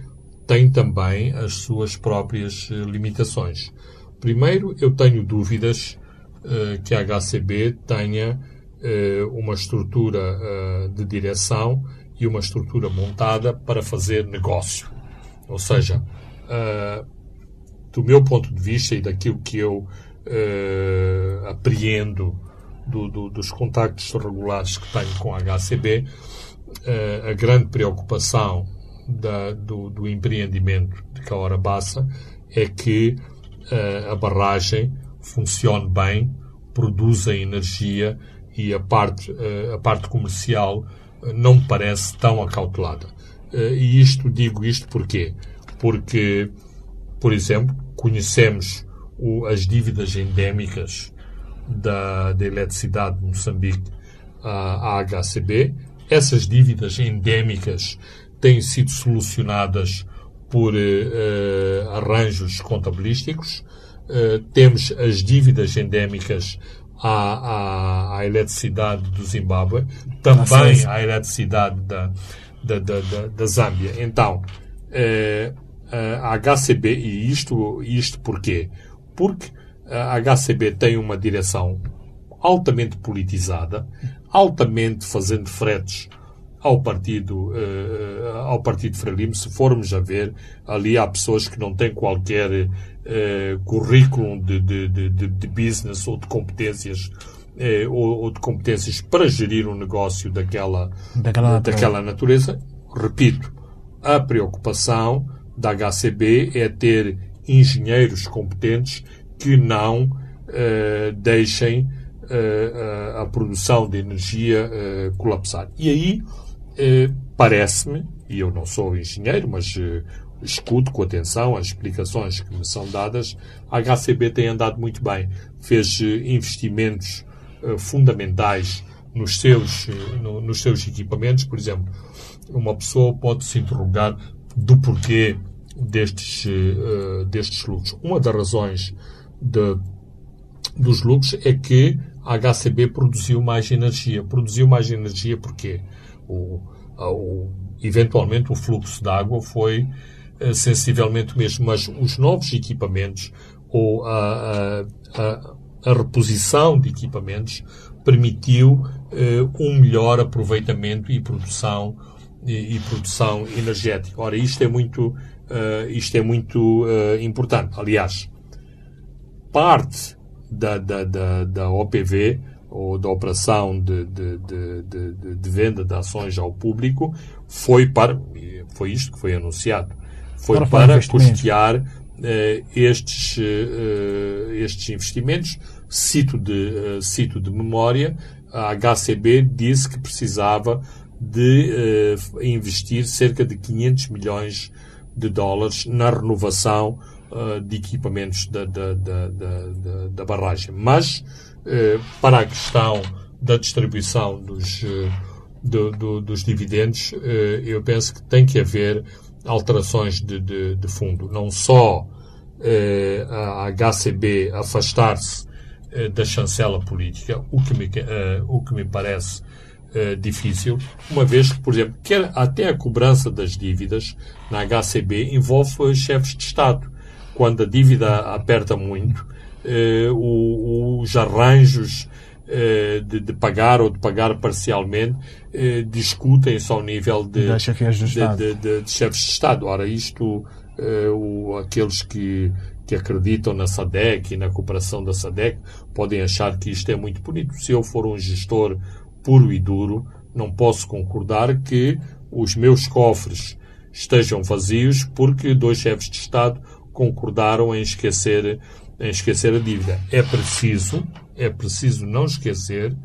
C: tem também as suas próprias limitações. Primeiro, eu tenho dúvidas que a HCB tenha uma estrutura de direção e uma estrutura montada para fazer negócio. Ou seja, do meu ponto de vista e daquilo que eu uh, apreendo do, do, dos contactos regulares que tenho com a HCB, uh, a grande preocupação da, do, do, empreendimento de Caora Bassa é que uh, a barragem funcione bem, produza energia e a parte, a parte comercial não me parece tão acautelada. e isto, digo isto porquê? Porque, por exemplo, conhecemos o, as dívidas endémicas da, da eletricidade de Moçambique à, à HCB. Essas dívidas endémicas têm sido solucionadas por uh, arranjos contabilísticos. Uh, temos as dívidas endémicas à, à, à, eletricidade do Zimbábue, também à eletricidade da, da, da, da, da Zâmbia. Então, a HCB, e isto, isto porquê? Porque a HCB tem uma direção altamente politizada, altamente fazendo fretes ao partido uh, ao partido Frelimo. Se formos a ver, ali há pessoas que não têm qualquer uh, currículo de, de, de, de, business ou de competências uh, ou, ou, de competências para gerir um negócio daquela, daquela, natureza. daquela natureza. Repito, a preocupação da HCB é ter engenheiros competentes que não uh, deixem uh, a produção de energia uh, colapsar. E aí parece-me, e eu não sou engenheiro, mas escuto com atenção as explicações que me são dadas, a HCB tem andado muito bem. Fez investimentos fundamentais nos seus, no, nos seus equipamentos. Por exemplo, uma pessoa pode se interrogar do porquê destes, uh, destes lucros. Uma das razões de, dos lucros é que a HCB produziu mais energia. Produziu mais energia porque o, o, eventualmente o fluxo de água foi uh, sensivelmente o mesmo, mas os novos equipamentos ou a, a, a reposição de equipamentos permitiu uh, um melhor aproveitamento e produção e, e, produção energética. Ora, isto é muito uh, isto é muito uh, importante. Aliás, parte da, da, da, da OPV, ou da operação de, de, de, de, venda de ações ao público, foi para, foi isto que foi anunciado, foi para, para custear uh, estes, estes investimentos. Cito de, cito de memória, a HCB disse que precisava de investir cerca de 500 milhões de dólares na renovação uh, de equipamentos da, da, da, da, da barragem. Mas, uh, para a questão da distribuição dos, uh, do, do, dos dividendos, eu penso que tem que haver alterações de, de, de fundo. Não só a HCB afastar-se da chancela política, o que me, o que me parece difícil, uma vez que, por exemplo, quer até a cobrança das dívidas na HCB envolve chefes de Estado. Quando a dívida aperta muito, os arranjos eh, de, de, pagar ou de pagar parcialmente eh, discutem-se ao nível de, de, de, de, chefes de Estado. Ora, isto, eh, o, aqueles que, que acreditam na SADEC e na cooperação da SADEC podem achar que isto é muito bonito. Se eu for um gestor puro e duro, não posso concordar que os meus cofres estejam vazios porque dois chefes de Estado concordaram em esquecer, em esquecer a dívida. É preciso é preciso não esquecer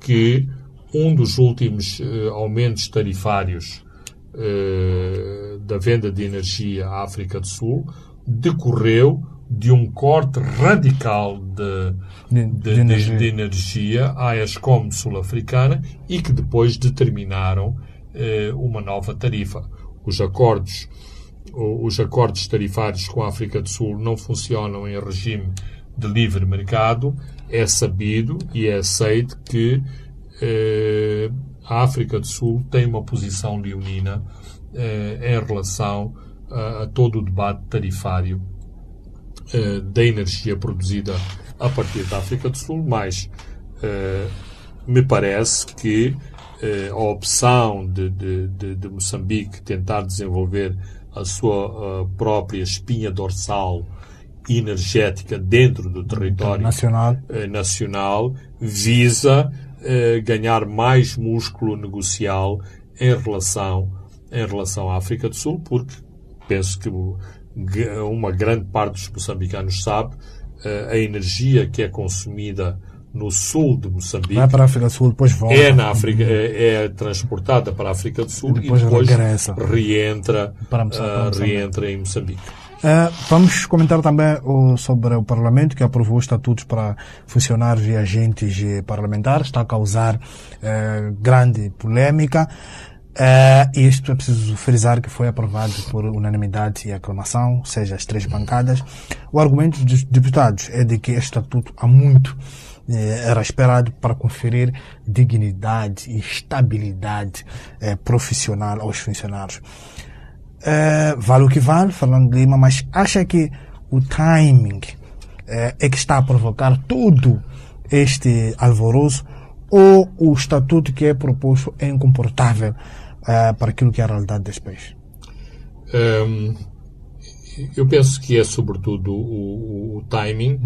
C: que um dos últimos uh, aumentos tarifários uh, da venda de energia à África do Sul decorreu de um corte radical de, de, de, de energia. energia. à ESCOM sul-africana e que depois determinaram uh, uma nova tarifa. Os acordos, os acordos tarifários com a África do Sul não funcionam em regime de livre mercado, é sabido e é aceito que eh, a África do Sul tem uma posição leonina eh, em relação a, a, todo o debate tarifário eh, da energia produzida a partir da África do Sul, mas eh, me parece que eh, a opção de, de, de, de, Moçambique tentar desenvolver a sua própria espinha dorsal energética dentro do território
B: nacional,
C: nacional visa ganhar mais músculo negocial em relação, em relação à África do Sul, porque penso que uma grande parte dos moçambicanos sabe eh, a energia que é consumida no sul de Moçambique.
B: Vai para a África do Sul, depois volta.
C: É, na África, é, é transportada para a África do Sul e depois, e depois reentra, uh, reentra em Moçambique.
B: Uh, vamos comentar também uh, sobre o Parlamento que aprovou estatutos para funcionários e agentes parlamentares. Está a causar uh, grande polêmica. E isto é preciso frisar que foi aprovado por unanimidade e aclamação, ou seja, as três bancadas. O argumento dos deputados é de que este estatuto há muito eh, era esperado para conferir dignidade e estabilidade eh, profissional aos funcionários. Uh, vale o que vale, Fernando Lima, mas acha que o timing uh, é que está a provocar todo este alvoroço ou o estatuto que é proposto é incomportável uh, para aquilo que é a realidade deste país?
C: Um, eu penso que é sobretudo o, o timing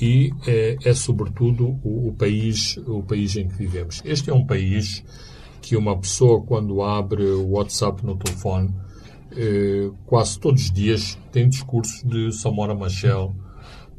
C: e é, é sobretudo o, o, país, o país em que vivemos. Este é um país que uma pessoa quando abre o WhatsApp no telefone eh, quase todos os dias tem discursos de Samora Machel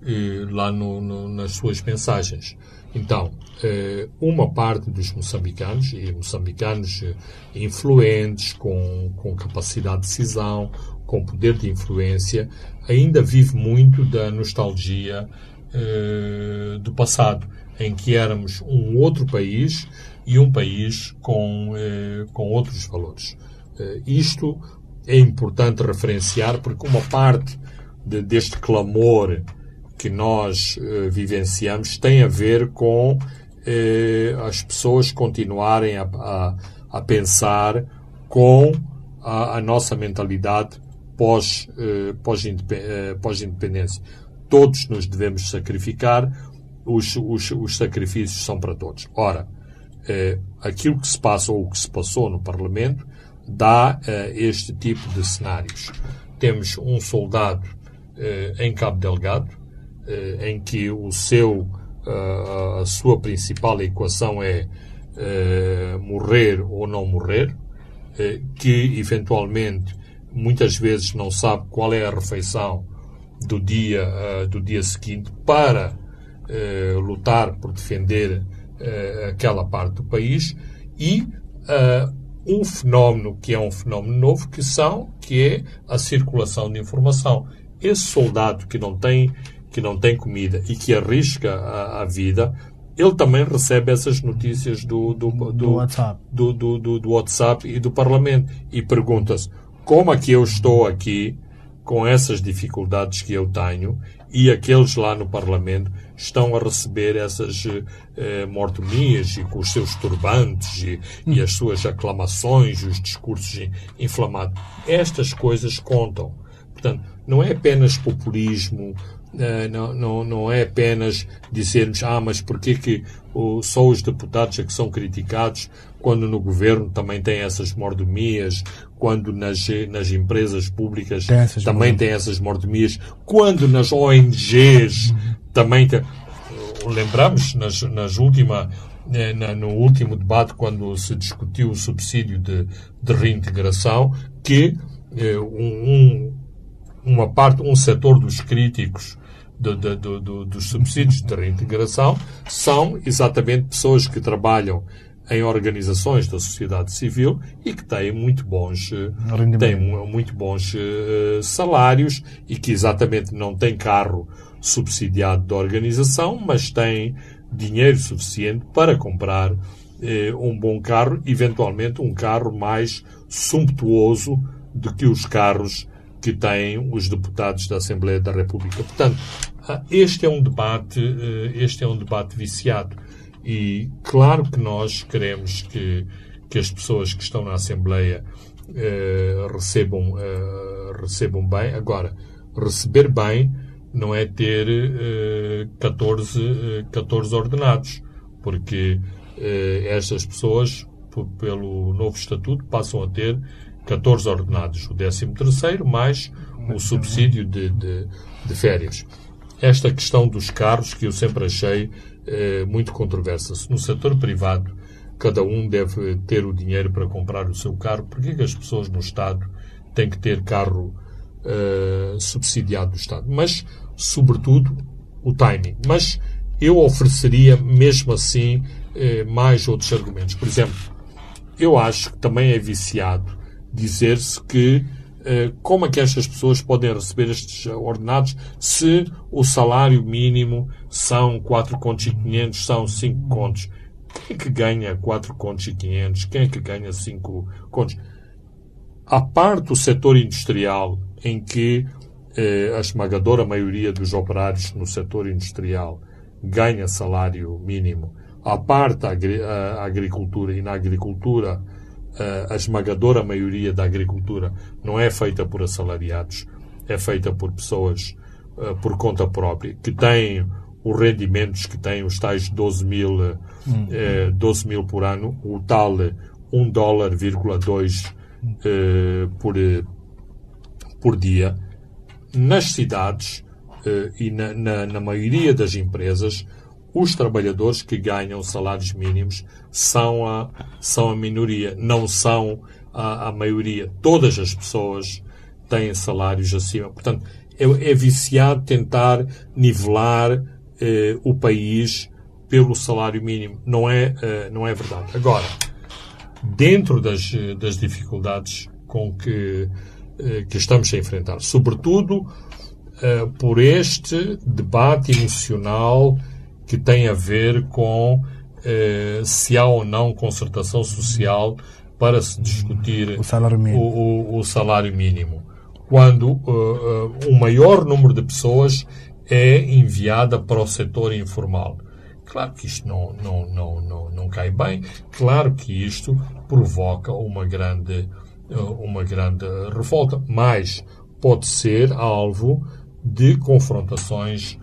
C: eh, lá no, no, nas suas mensagens. Então, eh, uma parte dos moçambicanos, e moçambicanos eh, influentes, com, com capacidade de decisão, com poder de influência, ainda vive muito da nostalgia eh, do passado, em que éramos um outro país e um país com, com outros valores. isto é importante referenciar porque uma parte de, deste clamor que nós uh, vivenciamos tem a ver com uh, as pessoas continuarem a, a, a pensar com a, a, nossa mentalidade pós, uh, pós-independência. Todos nos devemos sacrificar, os, os, os sacrifícios são para todos. Ora, aquilo que se passa ou o que se passou no Parlamento dá este tipo de cenários. Temos um soldado em Cabo Delgado, em que o seu, a sua principal equação é morrer ou não morrer, que eventualmente muitas vezes não sabe qual é a refeição do dia, do dia seguinte para lutar por defender aquela parte do país e um fenómeno que é um fenómeno novo, que são que é a circulação de informação. Esse soldado que não tem que não tem comida e que arrisca a, a vida ele também recebe essas notícias do, do, do,
B: Do WhatsApp.
C: do, do, WhatsApp e do Parlamento e pergunta-se como é que eu estou aqui com essas dificuldades que eu tenho e aqueles lá no Parlamento estão a receber essas eh, mortomias e com os seus turbantes e, e as suas aclamações, os discursos in- inflamados. Estas coisas contam. Portanto, não é apenas populismo, não, não, não é apenas dizermos, ah, mas porquê que só os deputados é que são criticados quando no governo também tem essas mordomias, quando nas, eh, nas empresas públicas
B: Tem
C: também tem essas mordomias, quando nas ONGs também tem. Lembramos nas, nas última, eh, na- no último debate, quando se discutiu o subsídio de, de reintegração, que eh, um- um, uma parte, um setor dos críticos do- do- do- do- dos subsídios de reintegração são exatamente pessoas que trabalham em organizações da sociedade civil e que têm muito bons, eh, têm mu- muito bons eh, salários e que exatamente não têm carro subsidiado da organização, mas têm dinheiro suficiente para comprar eh, um bom carro, eventualmente um carro mais sumptuoso do que os carros que têm os deputados da Assembleia da República. Portanto, este é um debate, eh, este é um debate viciado. E claro que nós queremos que, que as pessoas que estão na Assembleia eh, recebam, eh, recebam bem. Agora, receber bem não é ter eh, 14, eh, 14 ordenados, porque eh, estas pessoas, pelo novo estatuto, passam a ter 14 ordenados, o 13 terceiro mais o subsídio de, de, de férias. Esta questão dos carros, que eu sempre achei eh, muito controversa. Se no setor privado cada um deve ter o dinheiro para comprar o seu carro, por que que as pessoas no Estado têm que ter carro eh, subsidiado do Estado? Mas, sobretudo, o timing. Mas eu ofereceria, mesmo assim, eh, mais outros argumentos. Por exemplo, eu acho que também é viciado dizer-se que como é que estas pessoas podem receber estes ordenados se o salário mínimo são 4 contos e 500, são 5 contos. Quem é que ganha 4 contos e 500? Quem é que ganha 5 contos? A parte do setor industrial, em que eh, a esmagadora maioria dos operários no setor industrial ganha salário mínimo, a parte agri a agricultura e na agricultura eh, a esmagadora maioria da agricultura não é feita por assalariados, é feita por pessoas eh, por conta própria, que têm os rendimentos que têm os tais 12 mil, eh, 12 mil por ano, o tal eh, 1 dólar, 2 eh, por, por dia. Nas cidades eh, e na, na, na maioria das empresas, os trabalhadores que ganham salários mínimos são a, são a minoria, não são a, a maioria. Todas as pessoas têm salários acima. Portanto, é, é viciado tentar nivelar eh, o país pelo salário mínimo. Não é, eh, não é verdade. Agora, dentro das, eh, das dificuldades com que, eh, que estamos a enfrentar, sobretudo eh, por este debate emocional que tem a ver com eh, se há ou não concertação social para se discutir
B: O salário mínimo.
C: o, o- o salário mínimo. Quando eh, eh, o maior número de pessoas é enviada para o setor informal. Claro que isto não, não, não, não, não cai bem. Claro que isto provoca uma grande, eh, uma grande revolta. Mas pode ser alvo de confrontações,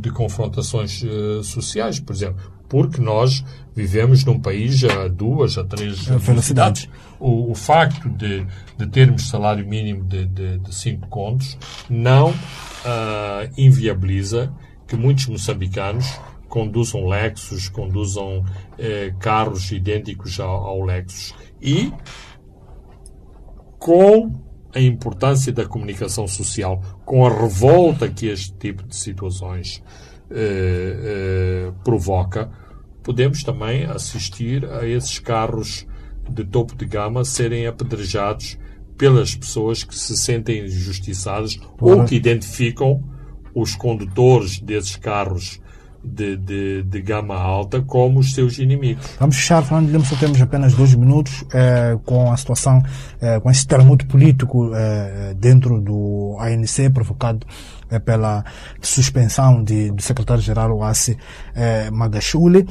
C: de confrontações eh, sociais, por exemplo. Porque nós vivemos num país a duas, a três
B: velocidades.
C: o, o facto de, de termos salário mínimo de, de, de cinco contos não ah, inviabiliza que muitos moçambicanos conduzam Lexus, conduzam eh, carros idênticos ao, ao Lexus. E com a importância da comunicação social, com a revolta que este tipo de situações eh, eh, provoca, podemos também assistir a esses carros de topo de gama serem apedrejados pelas pessoas que se sentem injustiçadas ou que identificam os condutores desses carros de, de, de, gama alta como os seus inimigos.
B: Vamos fechar, Fernando Lima, só temos apenas dois minutos eh, com a situação, eh, com esse terremoto político eh, dentro do ANC provocado pela suspensão de, do secretário-geral Oassi eh, Magashule.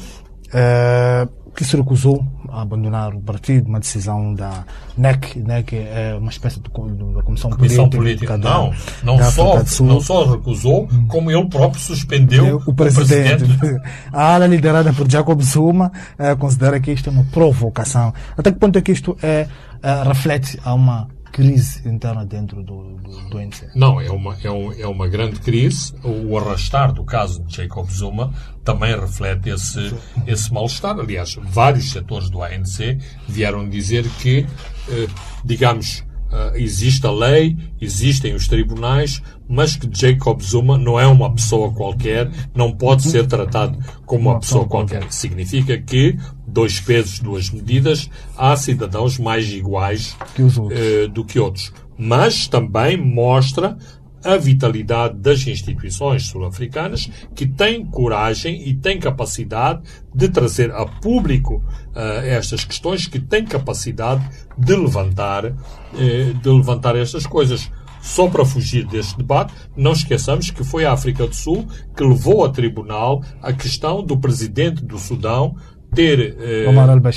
B: Que se recusou a abandonar o partido, uma decisão da NEC, NEC é uma espécie de, de comissão,
C: comissão
B: política,
C: política. não, não só, não só recusou, como ele próprio suspendeu
B: o presidente. O presidente. A ala liderada por Jacob Zuma eh, considera que isto é uma provocação. Até que ponto é que isto é, eh, reflete a uma crise interna dentro do, do, do ANC?
C: Não, é uma, é, um, é uma grande crise. O arrastar do caso de Jacob Zuma também reflete esse, esse mal-estar. Aliás, vários setores do ANC vieram dizer que, eh, digamos, Uh, existe a lei, existem os tribunais, mas que Jacob Zuma não é uma pessoa qualquer, não pode ser tratado como uma pessoa qualquer. Significa que, dois pesos, duas medidas, há cidadãos mais iguais
B: que uh,
C: do que outros. Mas também mostra a vitalidade das instituições sul-africanas que têm coragem e têm capacidade de trazer a público uh, estas questões, que têm capacidade de levantar, uh, de levantar estas coisas. Só para fugir deste debate, não esqueçamos que foi a África do Sul que levou a tribunal a questão do presidente do Sudão ter,
B: eh,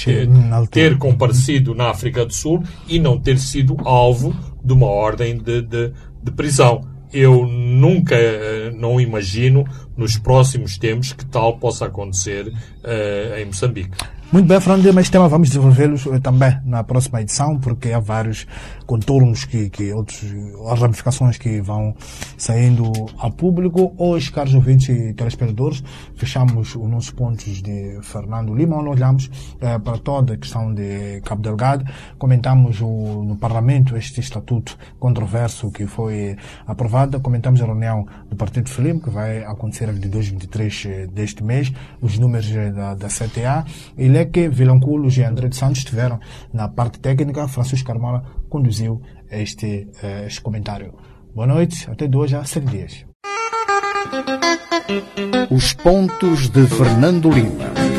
B: ter,
C: ter, comparecido na África do Sul e não ter sido alvo de uma ordem de, de, de prisão. Eu nunca, eh, não imagino nos próximos tempos que tal possa acontecer uh, em Moçambique.
B: Muito bem, Fernando, mas tema vamos desenvolvê-los eh, também na próxima edição, porque há vários contornos que, que outros, as ramificações que vão saindo a público. Hoje, caros ouvintes e telespectadores, fechamos os nossos pontos de Fernando Lima, onde olhamos eh, para toda a questão de Cabo Delgado, comentamos o, no Parlamento este estatuto controverso que foi aprovado, comentamos a reunião do Partido Filime, que vai acontecer a 22 e 23 deste mês, os números da, da CTA, e Leque, Vilanculos e André de Santos estiveram na parte técnica. Francisco Carmola conduziu este, eh, este comentário. Boa noite, até de hoje a sete dias.
A: Os pontos de Fernando Lima.